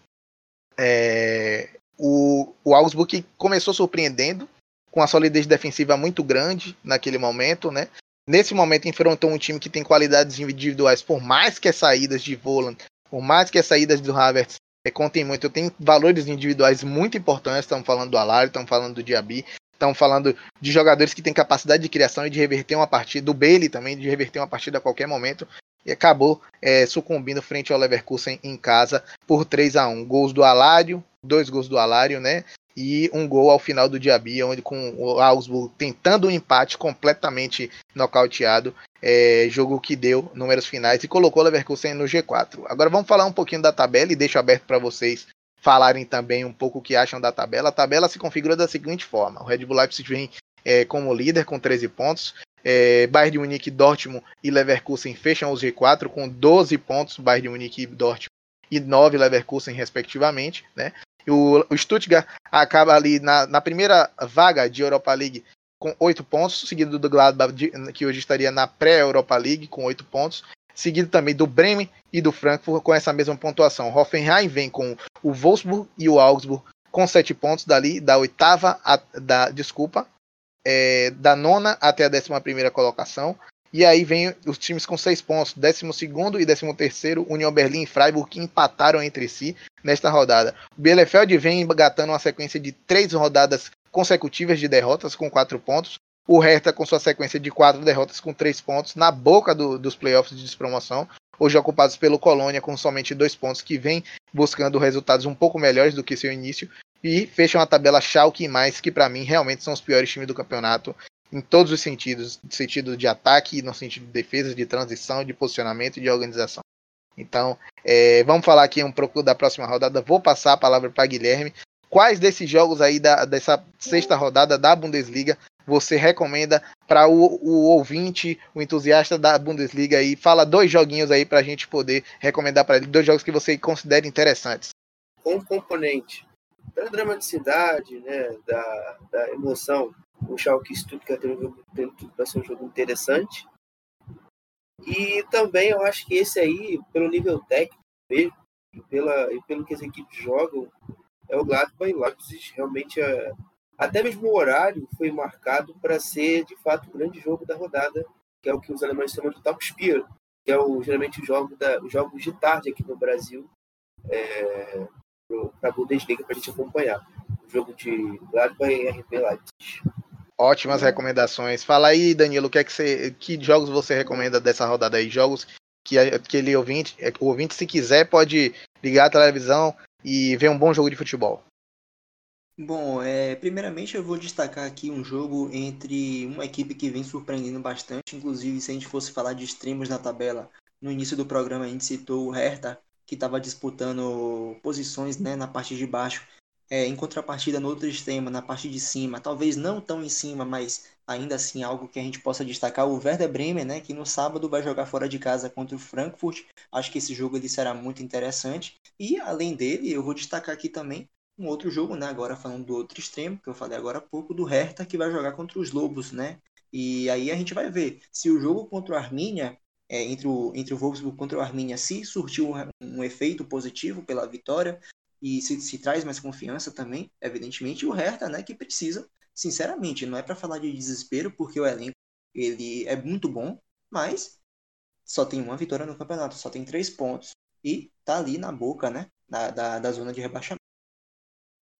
É, o, o Augsburg que começou surpreendendo, com a solidez defensiva muito grande naquele momento, né? Nesse momento enfrentou um time que tem qualidades individuais, por mais que as saídas de Voland, por mais que as saídas do Havertz é, contem muito, tem valores individuais muito importantes, estamos falando do Alari, estamos falando do Diaby, estamos falando de jogadores que têm capacidade de criação e de reverter uma partida, do Bailey também, de reverter uma partida a qualquer momento, e acabou é, sucumbindo frente ao Leverkusen em casa por 3 a 1 Gols do Alário, dois gols do Alário, né? E um gol ao final do Diaby, onde com o Augsburg tentando um empate completamente nocauteado, é, jogo que deu números finais e colocou o Leverkusen no G4. Agora vamos falar um pouquinho da tabela e deixo aberto para vocês falarem também um pouco o que acham da tabela. A tabela se configura da seguinte forma: o Red Bull Leipzig vem é, como líder com 13 pontos. É, Bayern de Munique, Dortmund e Leverkusen fecham os G4 com 12 pontos, Bayern de Munique e Dortmund, e 9 Leverkusen, respectivamente. Né? O, o Stuttgart acaba ali na, na primeira vaga de Europa League com 8 pontos, seguido do Gladbach, que hoje estaria na pré-Europa League com 8 pontos, seguido também do Bremen e do Frankfurt com essa mesma pontuação. Hoffenheim vem com o Wolfsburg e o Augsburg com sete pontos dali, da oitava, a, da, desculpa, é, da nona até a décima primeira colocação. E aí vem os times com seis pontos, décimo segundo e décimo terceiro, União Berlim e Freiburg, que empataram entre si nesta rodada. O Bielefeld vem engatando uma sequência de três rodadas consecutivas de derrotas com quatro pontos. O Hertha com sua sequência de quatro derrotas com três pontos na boca do, dos playoffs de despromoção, hoje ocupados pelo Colônia com somente dois pontos, que vem buscando resultados um pouco melhores do que seu início. E fecham a tabela Schalke e mais, que para mim realmente são os piores times do campeonato em todos os sentidos, no sentido de ataque, no sentido de defesa, de transição, de posicionamento e de organização. Então, é, vamos falar aqui um pouco da próxima rodada. Vou passar a palavra para Guilherme. Quais desses jogos aí da, dessa sexta rodada da Bundesliga você recomenda para o, o, ouvinte, o entusiasta da Bundesliga aí? Fala dois joguinhos aí para a gente poder recomendar para ele, dois jogos que você considere interessantes. Um componente da dramaticidade, né, da, da emoção. O Schalke Stuttgart tem, um jogo, tudo para ser um jogo interessante. E também eu acho que esse aí, pelo nível técnico mesmo, e, pela, e pelo que as equipes jogam, é o Gladbach e Leipzig. Realmente é, até mesmo o horário foi marcado para ser, de fato, o grande jogo da rodada, que é o que os alemães chamam de Top Spiel, que é o, geralmente o jogo da, os jogos de tarde aqui no Brasil, é, para a Bundesliga, para a gente acompanhar. O jogo de Gladbach e RB Leipzig. Ótimas recomendações. Fala aí, Danilo, que, é que, você, que jogos você recomenda dessa rodada aí? Jogos que aquele ouvinte, o ouvinte, se quiser, pode ligar a televisão e ver um bom jogo de futebol. Bom, é, primeiramente eu vou destacar aqui um jogo entre uma equipe que vem surpreendendo bastante, inclusive se a gente fosse falar de extremos na tabela, no início do programa a gente citou o Hertha, que estava disputando posições né, na parte de baixo, é, em contrapartida no outro extremo, na parte de cima, talvez não tão em cima, mas ainda assim algo que a gente possa destacar, o Werder Bremen, né, que no sábado vai jogar fora de casa contra o Frankfurt, acho que esse jogo ele será muito interessante, e além dele, eu vou destacar aqui também um outro jogo, né? Agora falando do outro extremo, que eu falei agora há pouco, do Hertha, que vai jogar contra os Lobos, né? E aí a gente vai ver se o jogo contra o Arminia, é, entre, o, entre o Wolfsburg contra o Arminia, se surtiu um, um efeito positivo pela vitória e se, se, traz mais confiança também, evidentemente, o Hertha, né? Que precisa, sinceramente, não é para falar de desespero, porque o elenco ele é muito bom, mas só tem uma vitória no campeonato, só tem três pontos e tá ali na boca, né? Da, da, da zona de rebaixamento.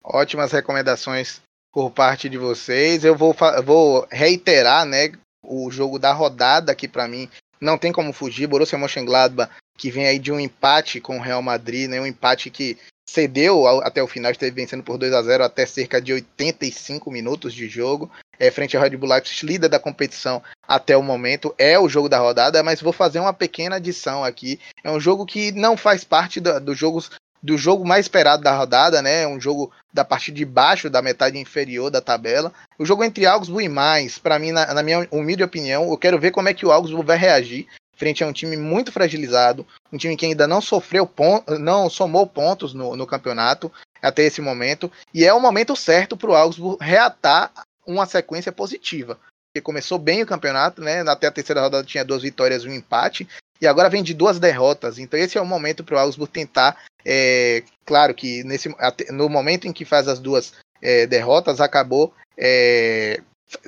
Ótimas recomendações por parte de vocês. Eu vou, vou reiterar, né, o jogo da rodada aqui para mim. Não tem como fugir. Borussia Mönchengladbach, que vem aí de um empate com o Real Madrid, né, um empate que cedeu até o final, esteve vencendo por 2 a 0 até cerca de 85 minutos de jogo. É, frente ao Red Bull Leipzig, líder da competição até o momento, é o jogo da rodada, mas vou fazer uma pequena adição aqui. É um jogo que não faz parte dos do jogos do jogo mais esperado da rodada, né? Um jogo da parte de baixo da metade inferior da tabela. O jogo entre Augsburg e mais, para mim, na, na, minha humilde opinião, eu quero ver como é que o Augsburg vai reagir frente a um time muito fragilizado, um time que ainda não sofreu pontos, não somou pontos no, no campeonato até esse momento, e é o momento certo para o Augsburg reatar uma sequência positiva. Porque começou bem o campeonato, né? Até a terceira rodada tinha duas vitórias e um empate, e agora vem de duas derrotas. Então esse é o momento para o Augsburg tentar. É, claro que nesse, no momento em que faz as duas é, derrotas, acabou é,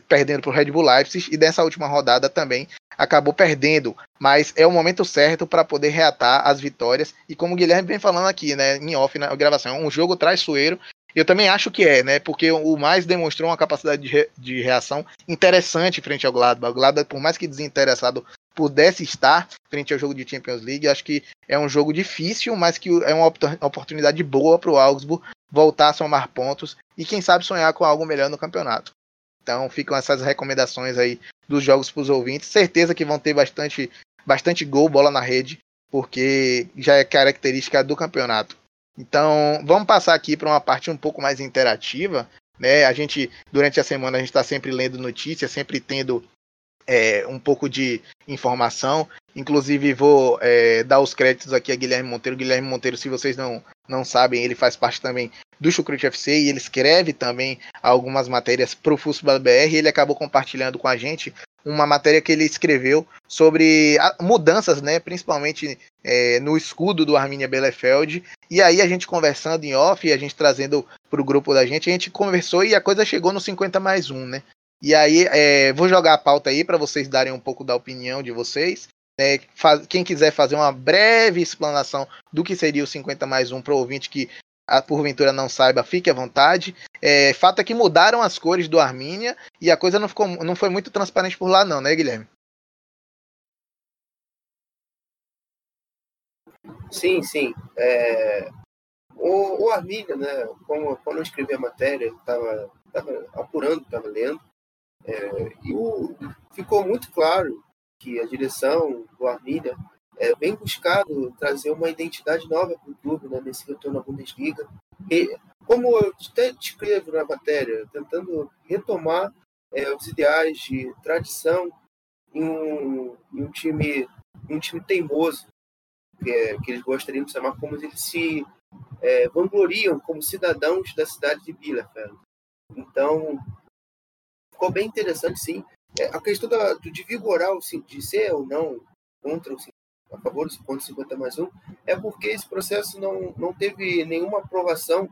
perdendo para o Red Bull Leipzig e dessa última rodada também acabou perdendo. Mas é o momento certo para poder reatar as vitórias. E como o Guilherme vem falando aqui, né, em off na gravação, é um jogo traiçoeiro. Eu também acho que é, né? Porque o mais demonstrou uma capacidade de, re, de reação interessante frente ao Gladbach. O Gladbach, por mais que desinteressado pudesse estar frente ao jogo de Champions League. Acho que é um jogo difícil, mas que é uma oportunidade boa para o Augsburg voltar a somar pontos e quem sabe sonhar com algo melhor no campeonato. Então ficam essas recomendações aí dos jogos para os ouvintes. Certeza que vão ter bastante, bastante gol, bola na rede, porque já é característica do campeonato. Então, vamos passar aqui para uma parte um pouco mais interativa. Né? A gente, durante a semana, a gente está sempre lendo notícias, sempre tendo é, um pouco de informação. Inclusive, vou é, dar os créditos aqui a Guilherme Monteiro. Guilherme Monteiro, se vocês não, não sabem, ele faz parte também do Chucrute FC e ele escreve também algumas matérias para o Futebol BR. Ele acabou compartilhando com a gente uma matéria que ele escreveu sobre mudanças, né, principalmente é, no escudo do Arminia Bielefeld. E aí a gente conversando em off, a gente trazendo para o grupo da gente, a gente conversou e a coisa chegou no 50 mais 1, né? E aí é, vou jogar a pauta aí para vocês darem um pouco da opinião de vocês. É, faz, quem quiser fazer uma breve explanação do que seria o 50 mais 1 para o ouvinte que a, porventura não saiba, fique à vontade. É, fato é que mudaram as cores do Armínia e a coisa não, ficou, não foi muito transparente por lá, não, né, Guilherme? Sim, sim. É, o, o Armínia, né, como, quando eu escrevi a matéria, estava apurando, estava lendo, é, e o, ficou muito claro que a direção do Armínia é, vem buscado trazer uma identidade nova para o clube né, nesse retorno à Bundesliga. E, como eu até descrevo na matéria, tentando retomar é, os ideais de tradição em um, em um time um time teimoso, que, é, que eles gostariam de chamar como eles se é, vangloriam como cidadãos da cidade de Bielefeld. Então, ficou bem interessante, sim. É, a questão da, de vigorar, o, de ser ou não contra o a favor do ponto 50 mais 1, é porque esse processo não, não teve nenhuma aprovação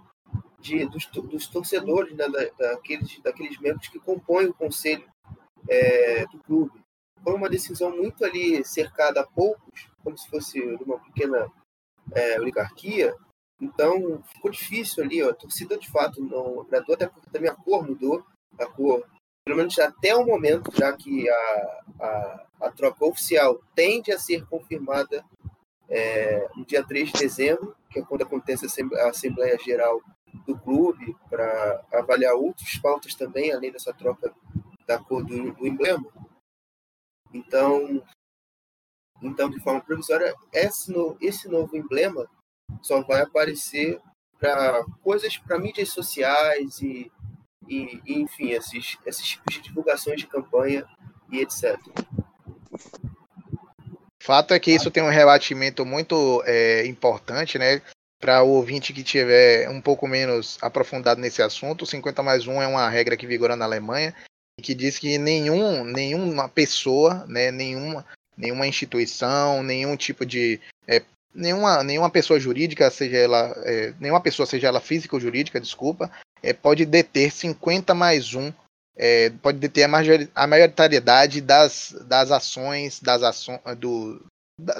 de, dos, dos torcedores, né, da, daqueles, daqueles membros que compõem o conselho é, do clube. Foi uma decisão muito ali cercada a poucos, como se fosse uma pequena é, oligarquia. Então ficou difícil ali, ó, a torcida de fato não agradou, até porque também a cor mudou, a cor pelo menos até o momento, já que a, a, a troca oficial tende a ser confirmada é, no dia 3 de dezembro, que é quando acontece a Assembleia Geral do clube, para avaliar outras pautas também, além dessa troca da cor do, do emblema. Então, então, de forma provisória, esse, no, esse novo emblema só vai aparecer para coisas para mídias sociais e e, e enfim, esses, esses tipos de divulgações de campanha e etc. Fato é que isso tem um rebatimento muito é, importante, né? Para o ouvinte que tiver um pouco menos aprofundado nesse assunto, 50 mais 1 é uma regra que vigora na Alemanha e que diz que nenhum, nenhuma pessoa, né, nenhuma, nenhuma instituição, nenhum tipo de. É, nenhuma, nenhuma pessoa jurídica, seja ela. É, nenhuma pessoa, seja ela física ou jurídica, desculpa, é, pode deter 50 mais 1, é, pode deter a, major, a maioritariedade das, das ações, das ações do,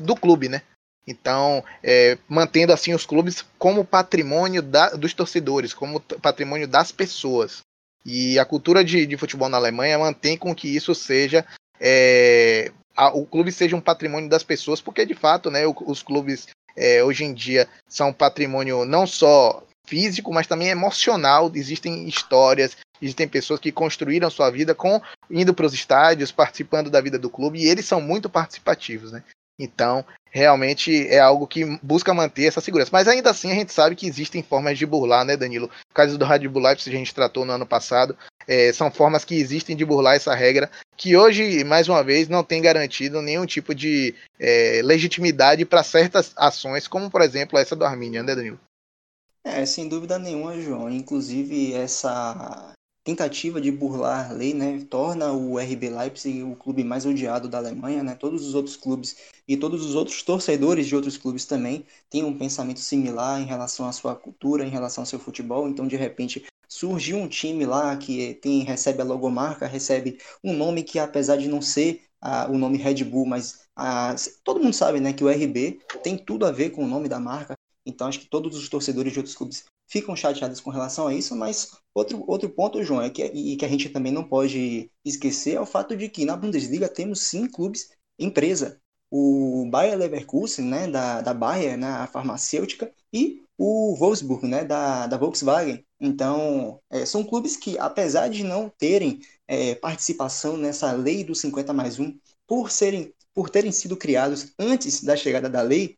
do clube, né? Então, é, mantendo assim os clubes como patrimônio da, dos torcedores, como patrimônio das pessoas. E a cultura de, de futebol na Alemanha mantém com que isso seja é, a, o clube seja um patrimônio das pessoas, porque de fato, né, os clubes é, hoje em dia são patrimônio não só físico, mas também emocional. Existem histórias, existem pessoas que construíram sua vida com indo para os estádios, participando da vida do clube, e eles são muito participativos, né? Então, realmente é algo que busca manter essa segurança. Mas ainda assim, a gente sabe que existem formas de burlar, né, Danilo? O caso do Red Bull Leipzig, a gente tratou no ano passado, é, são formas que existem de burlar essa regra, que hoje, mais uma vez, não tem garantido nenhum tipo de é, legitimidade para certas ações, como, por exemplo, essa do Arminia, né, Danilo? É, sem dúvida nenhuma, João. Inclusive, essa tentativa de burlar a lei, né, torna o RB Leipzig o clube mais odiado da Alemanha, né? Todos os outros clubes e todos os outros torcedores de outros clubes também têm um pensamento similar em relação à sua cultura, em relação ao seu futebol. Então, de repente, surgiu um time lá que tem recebe a logomarca, recebe um nome que apesar de não ser ah, o nome Red Bull, mas ah, todo mundo sabe, né, que o RB tem tudo a ver com o nome da marca, então acho que todos os torcedores de outros clubes ficam chateados com relação a isso, mas outro, outro ponto, João, é que, e que a gente também não pode esquecer é o fato de que na Bundesliga temos sim clubes empresa. O Bayer Leverkusen, né, da, da Bayer, né, a farmacêutica, e o Wolfsburg, né, da, da Volkswagen. Então, é, são clubes que, apesar de não terem é, participação nessa lei do 50 mais 1, por, serem, por terem sido criados antes da chegada da lei,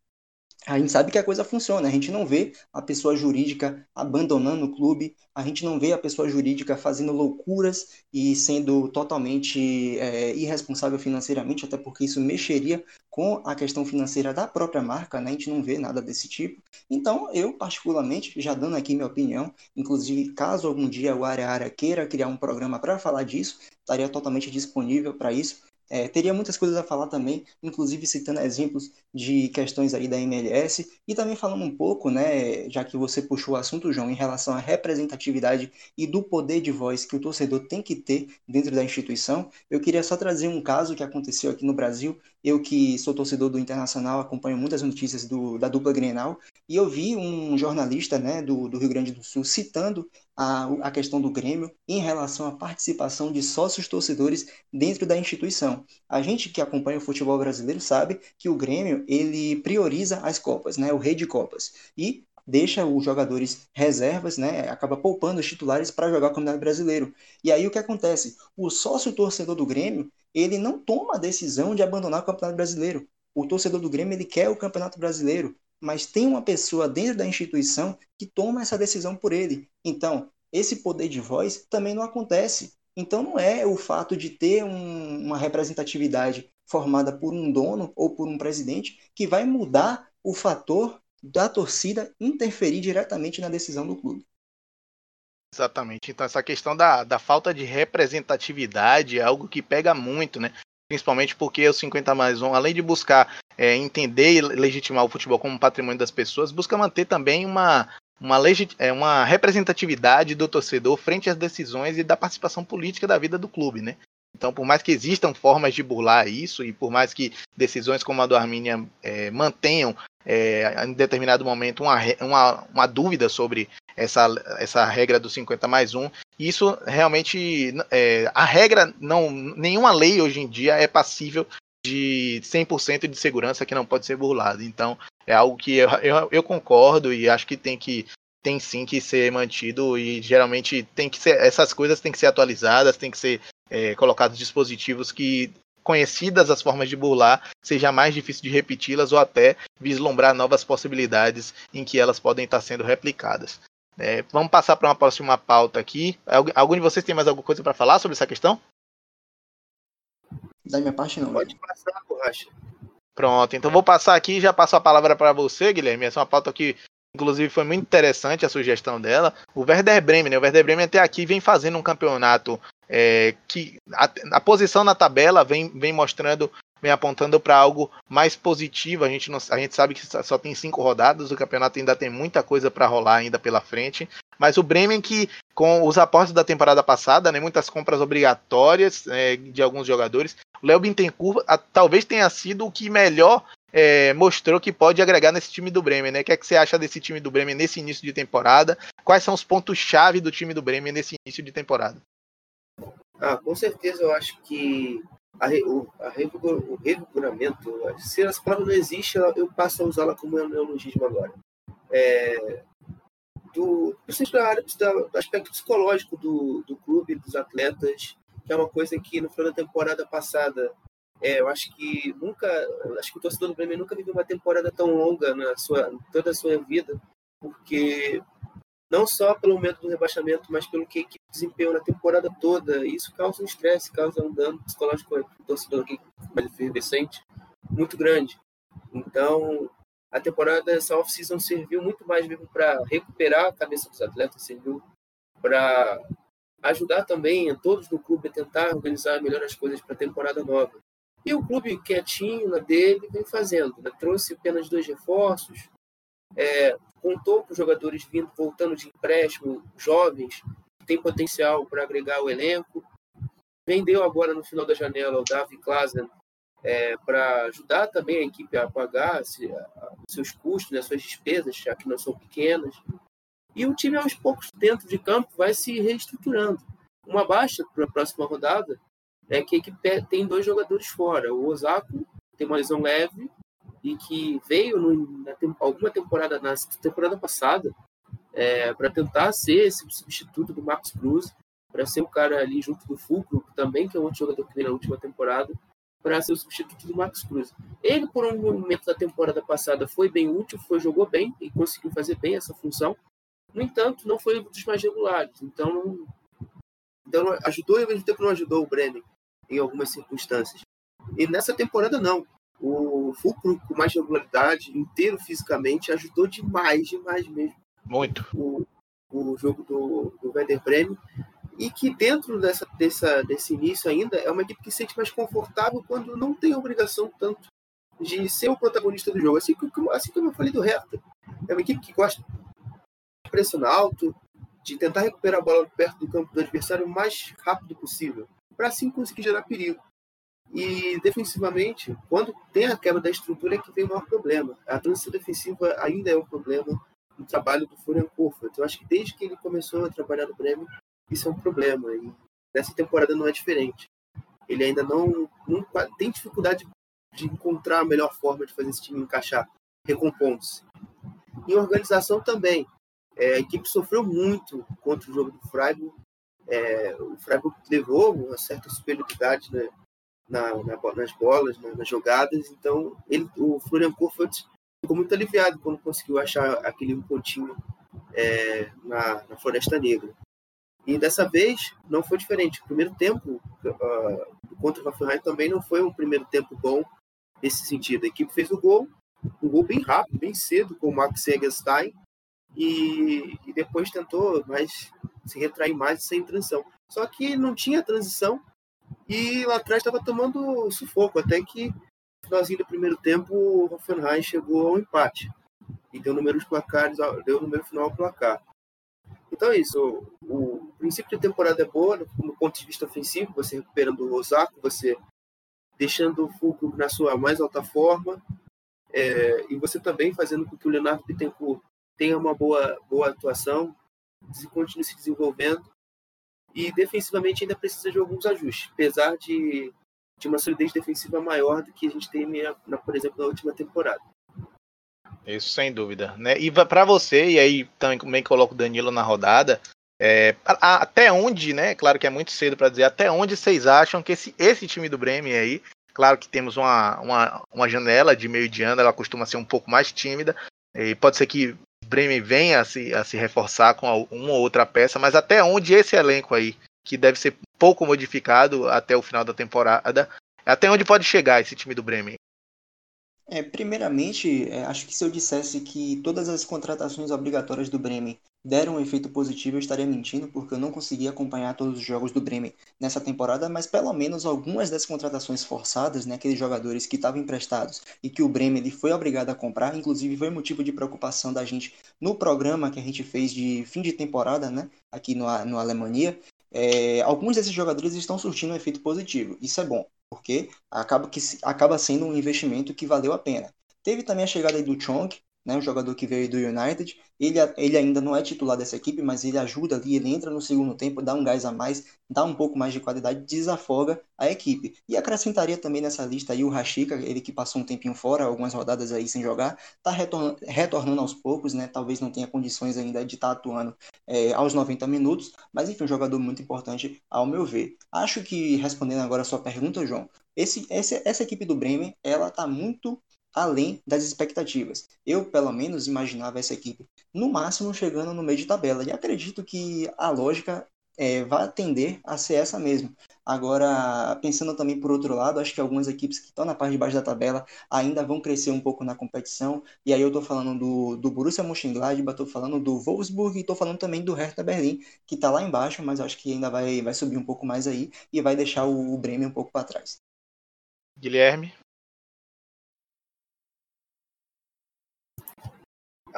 a gente sabe que a coisa funciona, a gente não vê a pessoa jurídica abandonando o clube, a gente não vê a pessoa jurídica fazendo loucuras e sendo totalmente é, irresponsável financeiramente, até porque isso mexeria com a questão financeira da própria marca, né? a gente não vê nada desse tipo. Então, eu, particularmente, já dando aqui minha opinião, inclusive, caso algum dia o Área queira criar um programa para falar disso, estaria totalmente disponível para isso. É, teria muitas coisas a falar também, inclusive citando exemplos de questões aí da MLS e também falando um pouco, né, já que você puxou o assunto, João, em relação à representatividade e do poder de voz que o torcedor tem que ter dentro da instituição, eu queria só trazer um caso que aconteceu aqui no Brasil. Eu que sou torcedor do Internacional, acompanho muitas notícias do, da dupla Grenal, e eu vi um jornalista né, do, do Rio Grande do Sul citando a, a questão do Grêmio em relação à participação de sócios torcedores dentro da instituição. A gente que acompanha o futebol brasileiro sabe que o Grêmio ele prioriza as Copas, né, o rei de Copas, e deixa os jogadores reservas, né, acaba poupando os titulares para jogar o Campeonato Brasileiro. E aí o que acontece? O sócio torcedor do Grêmio, ele não toma a decisão de abandonar o Campeonato Brasileiro. O torcedor do Grêmio, ele quer o Campeonato Brasileiro mas tem uma pessoa dentro da instituição que toma essa decisão por ele. Então, esse poder de voz também não acontece. Então, não é o fato de ter um, uma representatividade formada por um dono ou por um presidente que vai mudar o fator da torcida interferir diretamente na decisão do clube. Exatamente. Então, essa questão da, da falta de representatividade é algo que pega muito, né? Principalmente porque o 50 mais 1, além de buscar é, entender e legitimar o futebol como patrimônio das pessoas, busca manter também uma, uma, é, uma representatividade do torcedor frente às decisões e da participação política da vida do clube, né? Então, por mais que existam formas de burlar isso, e por mais que decisões como a do Armínia é, mantenham é, em determinado momento uma, uma, uma dúvida sobre essa, essa regra do 50 mais 1, isso realmente é, a regra não nenhuma lei hoje em dia é passível de 100% de segurança que não pode ser burlado. Então, é algo que eu, eu, eu, concordo e acho que tem que tem sim que ser mantido e geralmente tem que ser essas coisas têm que ser atualizadas, tem que ser é, colocados dispositivos que conhecidas as formas de burlar, seja mais difícil de repeti-las ou até vislumbrar novas possibilidades em que elas podem estar sendo replicadas. É, vamos passar para uma próxima pauta aqui. Algum de vocês tem mais alguma coisa para falar sobre essa questão? Da minha parte, não. Pode passar, borracha. Pronto, então vou passar aqui e já passo a palavra para você, Guilherme. Essa é uma pauta que, inclusive, foi muito interessante a sugestão dela. O Werder Bremen, né? O Werder Bremen até aqui vem fazendo um campeonato é, que a, a, posição na tabela vem, vem mostrando vem apontando para algo mais positivo. A gente, não, a gente sabe que só tem cinco rodadas, o campeonato ainda tem muita coisa para rolar ainda pela frente. Mas o Bremen que com os aportes da temporada passada, né, muitas compras obrigatórias é, de alguns jogadores, o Léo Bittencourt a, talvez tenha sido o que melhor é, mostrou que pode agregar nesse time do Bremen, né? O que, é que você acha desse time do Bremen nesse início de temporada? Quais são os pontos-chave do time do Bremen nesse início de temporada? Ah, com certeza eu acho que a, o, a o revigoramento, se essa palavra não existe, eu passo a usá-la como neologismo agora. É, do, do, do aspecto psicológico do, do clube, dos atletas, que é uma coisa que no final da temporada passada, é, eu acho que nunca, acho que o torcedor do Grêmio nunca viveu uma temporada tão longa na sua toda a sua vida, porque não só pelo medo do rebaixamento, mas pelo que a equipe desempenhou na temporada toda. Isso causa um estresse, causa um dano psicológico para o torcedor aqui mais efervescente muito grande. Então, a temporada, essa off-season serviu muito mais mesmo para recuperar a cabeça dos atletas, serviu para ajudar também a todos do clube a tentar organizar melhor as coisas para a temporada nova. E o clube quietinho na dele vem fazendo, né? trouxe apenas dois reforços, é, contou com jogadores vindo, voltando de empréstimo, jovens, que têm potencial para agregar o elenco. Vendeu agora no final da janela o Davi Klasen é, para ajudar também a equipe a pagar se, a, seus custos, né, suas despesas, já que não são pequenas. E o time, aos poucos, dentro de campo, vai se reestruturando. Uma baixa para a próxima rodada é que a equipe tem dois jogadores fora. O Osako tem uma lesão leve e que veio no, na alguma temporada, na temporada passada, é, para tentar ser esse substituto do Marcos Cruz, para ser o cara ali junto do Fulcro, também, que é outro jogador que veio na última temporada, para ser o substituto do Max Cruz. Ele, por um momento da temporada passada, foi bem útil, foi jogou bem e conseguiu fazer bem essa função. No entanto, não foi um dos mais regulares. Então, então ajudou e ao mesmo tempo não ajudou o Bremen em algumas circunstâncias. E nessa temporada, não. O Fulcro, com mais regularidade, inteiro fisicamente, ajudou demais, demais mesmo. Muito. O, o jogo do, do Werder Bremen e que dentro dessa, dessa, desse início ainda é uma equipe que se sente mais confortável quando não tem obrigação tanto de ser o protagonista do jogo. Assim, assim como eu falei do Hertha. É uma equipe que gosta de pressionar alto, de tentar recuperar a bola perto do campo do adversário o mais rápido possível, para assim conseguir gerar perigo. E defensivamente, quando tem a quebra da estrutura é que vem o maior problema. A transição defensiva ainda é um problema no trabalho do Florian Kohfeldt. Eu acho que desde que ele começou a trabalhar no Bremen, isso é um problema. E nessa temporada não é diferente. Ele ainda não, não tem dificuldade de encontrar a melhor forma de fazer esse time encaixar, recompondo-se. Em organização também. É, a equipe sofreu muito contra o jogo do Freiburg. É, o Freiburg levou uma certa superioridade né, na, na, nas bolas, na, nas jogadas. Então, ele, o Florian ficou muito aliviado quando conseguiu achar aquele um pontinho é, na, na Floresta Negra. E dessa vez não foi diferente. O primeiro tempo uh, contra o Hoffenheim também não foi um primeiro tempo bom nesse sentido. A equipe fez o gol, um gol bem rápido, bem cedo, com o Max Egerstein, e, e depois tentou mais se retrair mais sem transição. Só que não tinha transição e lá atrás estava tomando sufoco, até que no finalzinho do primeiro tempo o Hoffenheim chegou ao empate e deu números placares, deu o número final ao placar. Então é isso. O, o princípio de temporada é boa no, ponto de vista ofensivo, você recuperando o Osaka, você deixando o Fulcro na sua mais alta forma, é, e você também fazendo com que o Leonardo Bittencourt tenha uma boa, boa atuação, continue se desenvolvendo. E defensivamente ainda precisa de alguns ajustes, apesar de, de uma solidez defensiva maior do que a gente tem, na, por exemplo, na última temporada. Isso sem dúvida, né? E para você, e aí também coloco o Danilo na rodada, é, até onde, né? Claro que é muito cedo para dizer, até onde vocês acham que esse, esse time do Bremen aí, claro que temos uma, uma, uma janela de meio de ano, ela costuma ser um pouco mais tímida, e pode ser que Bremen venha a se, a se reforçar com uma ou outra peça, mas até onde esse elenco aí, que deve ser pouco modificado até o final da temporada, até onde pode chegar esse time do Bremen? É, primeiramente, é, acho que se eu dissesse que todas as contratações obrigatórias do Bremen deram um efeito positivo, eu estaria mentindo, porque eu não consegui acompanhar todos os jogos do Bremen nessa temporada, mas pelo menos algumas das contratações forçadas, né, aqueles jogadores que estavam emprestados e que o Bremen ele foi obrigado a comprar, inclusive foi motivo de preocupação da gente no programa que a gente fez de fim de temporada, né, aqui no, no Alemanha, é, alguns desses jogadores estão surtindo um efeito positivo. Isso é bom porque acaba, que, acaba sendo um investimento que valeu a pena. Teve também a chegada do Chong, né, um jogador que veio do United. Ele, ele ainda não é titular dessa equipe, mas ele ajuda ali, ele entra no segundo tempo, dá um gás a mais, dá um pouco mais de qualidade, desafoga a equipe. E acrescentaria também nessa lista aí o Rashica, ele que passou um tempinho fora, algumas rodadas aí sem jogar, está retornando, retornando aos poucos, né? Talvez não tenha condições ainda de estar tá atuando é, aos 90 minutos, mas enfim, um jogador muito importante ao meu ver. Acho que, respondendo agora a sua pergunta, João, esse, essa, essa equipe do Bremen, ela está muito além das expectativas. Eu, pelo menos, imaginava essa equipe no máximo chegando no meio de tabela. E acredito que a lógica é, vai tender a ser essa mesmo. Agora, pensando também por outro lado, acho que algumas equipes que estão na parte de baixo da tabela ainda vão crescer um pouco na competição. E aí eu estou falando do, do Borussia Mönchengladbach, estou falando do Wolfsburg e estou falando também do Hertha Berlim, que está lá embaixo, mas acho que ainda vai, vai subir um pouco mais aí e vai deixar o, o Bremen um pouco para trás. Guilherme?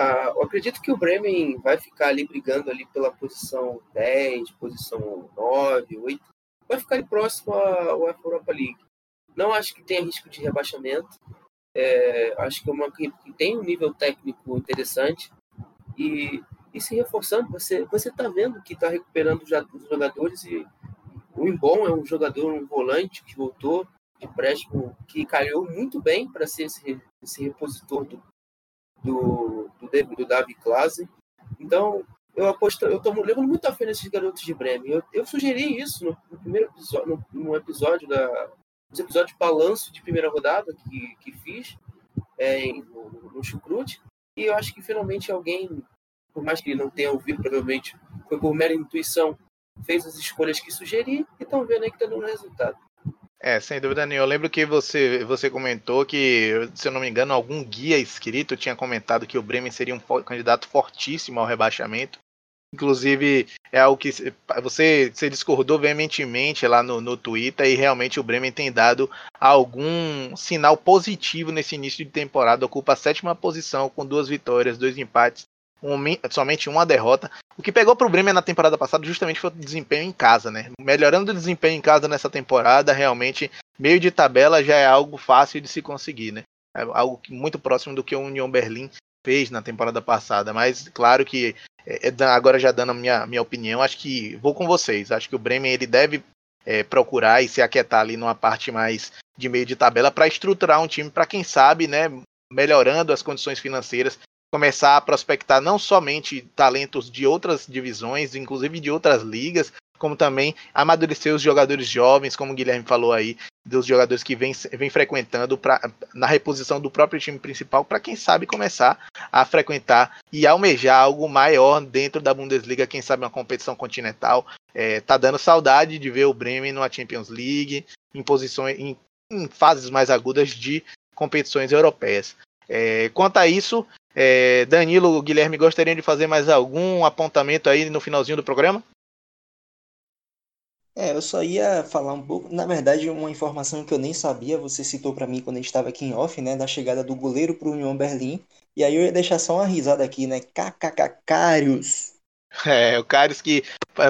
Ah, eu acredito que o Bremen vai ficar ali brigando ali pela posição 10, posição 9, 8. Vai ficar ali próximo ao Europa League. Não acho que tenha risco de rebaixamento. É, acho que é uma equipe que tem um nível técnico interessante. E, e se reforçando, você está vendo que está recuperando já os jogadores. E o Imbom é um jogador, um volante que voltou de empréstimo, que calhou muito bem para ser esse, esse repositor do, do, do, do Davi Klase. Então, eu aposto, eu estou levando muita fé nesses garotos de Bremen. Eu, eu sugeri isso no, no primeiro episódio, no, no, episódio da, os episódios balanço de primeira rodada que, que fiz é, no, no Chucrute. E eu acho que finalmente alguém, por mais que ele não tenha ouvido, provavelmente foi por mera intuição, fez as escolhas que sugeri e estão vendo aí que está dando resultado. É, sem dúvida nenhuma. Eu lembro que você, você comentou que, se eu não me engano, algum guia escrito tinha comentado que o Bremen seria um candidato fortíssimo ao rebaixamento. Inclusive, é algo que você, você discordou veementemente lá no, no Twitter e realmente o Bremen tem dado algum sinal positivo nesse início de temporada. Ocupa a sétima posição com duas vitórias, dois empates, um, somente uma derrota. O que pegou para o Bremen na temporada passada justamente foi o desempenho em casa, né? Melhorando o desempenho em casa nessa temporada, realmente, meio de tabela já é algo fácil de se conseguir, né? É algo muito próximo do que o Union Berlin fez na temporada passada. Mas claro que é, é agora já dando a minha, minha opinião, acho que vou com vocês. Acho que o Bremen ele deve é, procurar e se aquietar ali numa parte mais de meio de tabela para estruturar um time para quem sabe, né, melhorando as condições financeiras, começar a prospectar não somente talentos de outras divisões, inclusive de outras ligas, como também amadurecer os jogadores jovens, como o Guilherme falou aí, dos jogadores que vem, vem frequentando pra, na reposição do próprio time principal, para quem sabe começar a frequentar e almejar algo maior dentro da Bundesliga, quem sabe uma competição continental. É, tá dando saudade de ver o Bremen numa Champions League, em posições, em, em fases mais agudas de competições europeias. É, quanto a isso, é, Danilo, Guilherme, gostariam de fazer mais algum apontamento aí no finalzinho do programa? É, eu só ia falar um pouco, na verdade, uma informação que eu nem sabia, você citou para mim quando a gente estava aqui em off, né, da chegada do goleiro pro União Berlim, e aí eu ia deixar só uma risada aqui, né, KKK Carius. É, o Carius que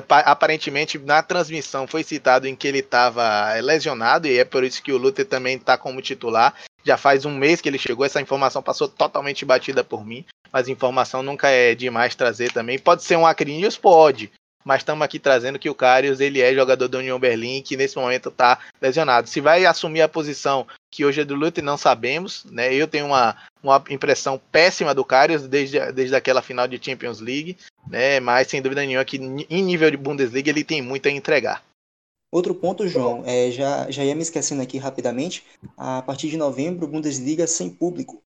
aparentemente na transmissão foi citado em que ele estava lesionado, e é por isso que o Luther também está como titular. Já faz um mês que ele chegou, essa informação passou totalmente batida por mim, mas informação nunca é demais trazer também. Pode ser um Acrinius? Pode, mas estamos aqui trazendo que o Karius ele é jogador da União Berlim que nesse momento está lesionado. Se vai assumir a posição que hoje é do Lute, não sabemos. Né? Eu tenho uma, uma impressão péssima do Karius desde, desde aquela final de Champions League, né? mas sem dúvida nenhuma que em nível de Bundesliga ele tem muito a entregar. Outro ponto, João, é, já, já ia me esquecendo aqui rapidamente, a partir de novembro, Bundesliga sem público.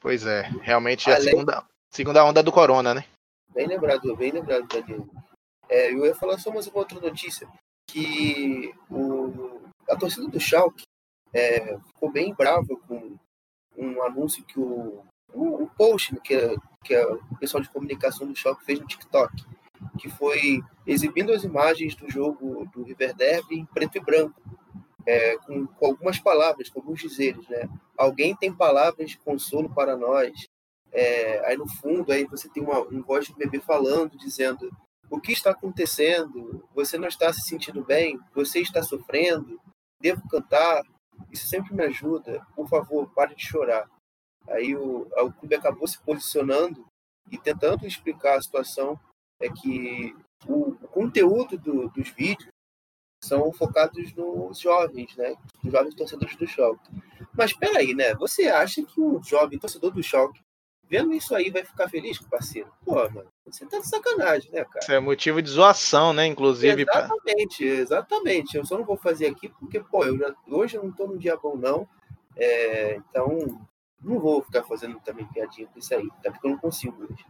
Pois é, realmente é a segunda, segunda onda do Corona, né? Bem lembrado, bem lembrado, Danilo. É, eu ia falar só mais uma outra notícia, que o, a torcida do Schalke é, ficou bem brava com um anúncio que o um, um post que, que o pessoal de comunicação do Schalke fez no TikTok, que foi exibindo as imagens do jogo do River Derby em preto e branco, é, com, com, algumas palavras, com alguns dizeres, né? Alguém tem palavras de consolo para nós. É, aí no fundo, aí você tem uma, um voz de bebê falando, dizendo o que está acontecendo? Você não está se sentindo bem? Você está sofrendo? Devo cantar? Isso sempre me ajuda. Por favor, pare de chorar. Aí o, o clube acabou se posicionando e tentando explicar a situação é que o, o conteúdo do, dos vídeos são focados nos jovens, né? Os jovens torcedores do Schalke. Mas espera aí, né? Você acha que um jovem torcedor do Schalke vendo isso aí vai ficar feliz com o parceiro? Pô, mano, você tá de sacanagem, né, cara? Isso é motivo de zoação, né, inclusive. Exatamente, pra... exatamente. Eu só não vou fazer aqui porque, pô, eu já, hoje eu não tô num dia bom, não. É, então, não vou ficar fazendo também piadinha com isso aí, até porque eu não consigo hoje.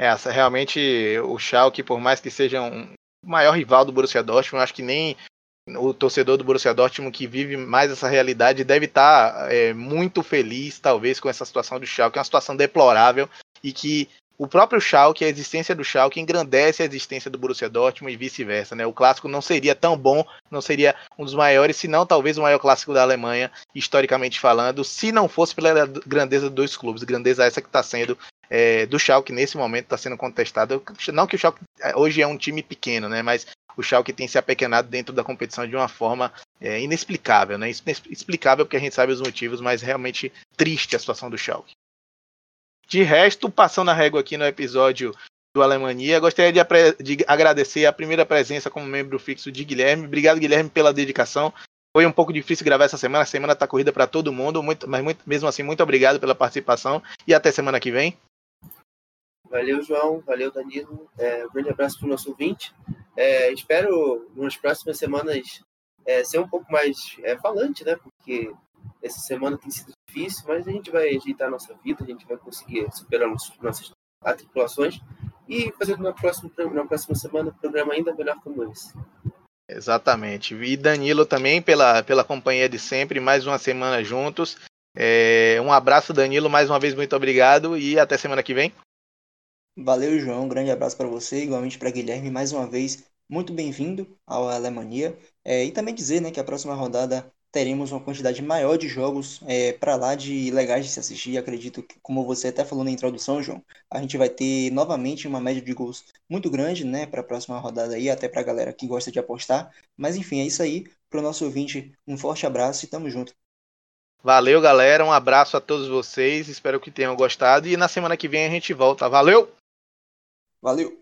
É, realmente o Schalke, por mais que seja um maior rival do Borussia Dortmund, acho que nem o torcedor do Borussia Dortmund que vive mais essa realidade deve estar tá, é, muito feliz, talvez, com essa situação do Schalke, é uma situação deplorável e que o próprio Schalke, a existência do Schalke engrandece a existência do Borussia Dortmund e vice-versa, né? O clássico não seria tão bom, não seria um dos maiores, se não talvez o maior clássico da Alemanha, historicamente falando, se não fosse pela grandeza dos dois clubes, grandeza essa que está sendo é, do Schalke nesse momento está sendo contestado. Não que o Schalke é, hoje é um time pequeno, né? Mas o Schalke tem se apequenado dentro da competição de uma forma é, inexplicável, né? Inexplicável porque a gente sabe os motivos, mas realmente triste a situação do Schalke. De resto, passando a régua aqui no episódio do Alemanha, gostaria de, de agradecer a primeira presença como membro fixo de Guilherme. Obrigado, Guilherme, pela dedicação. Foi um pouco difícil gravar essa semana, a semana está corrida para todo mundo, muito, mas muito, mesmo assim, muito obrigado pela participação e até semana que vem. Valeu, João. Valeu, Danilo. É, um grande abraço para o nosso ouvinte. É, espero nas próximas semanas é, ser um pouco mais é, falante, né? Porque essa semana tem sido difícil, mas a gente vai ajeitar a nossa vida, a gente vai conseguir superar nossas atribulações e fazer na próxima, na próxima semana um programa ainda melhor como esse. Exatamente. E Danilo também pela, pela companhia de sempre, mais uma semana juntos. É, um abraço, Danilo, mais uma vez muito obrigado e até semana que vem. Valeu, João. Um grande abraço para você, igualmente para Guilherme, mais uma vez muito bem-vindo ao Alemanha. É, e também dizer né, que a próxima rodada teremos uma quantidade maior de jogos é, para lá de legais de se assistir. Acredito que, como você até falou na introdução, João, a gente vai ter novamente uma média de gols muito grande né, para a próxima rodada aí, até para a galera que gosta de apostar. Mas enfim, é isso aí. Para o nosso ouvinte, um forte abraço e tamo junto. Valeu, galera. Um abraço a todos vocês. Espero que tenham gostado. E na semana que vem a gente volta. Valeu! Valeu!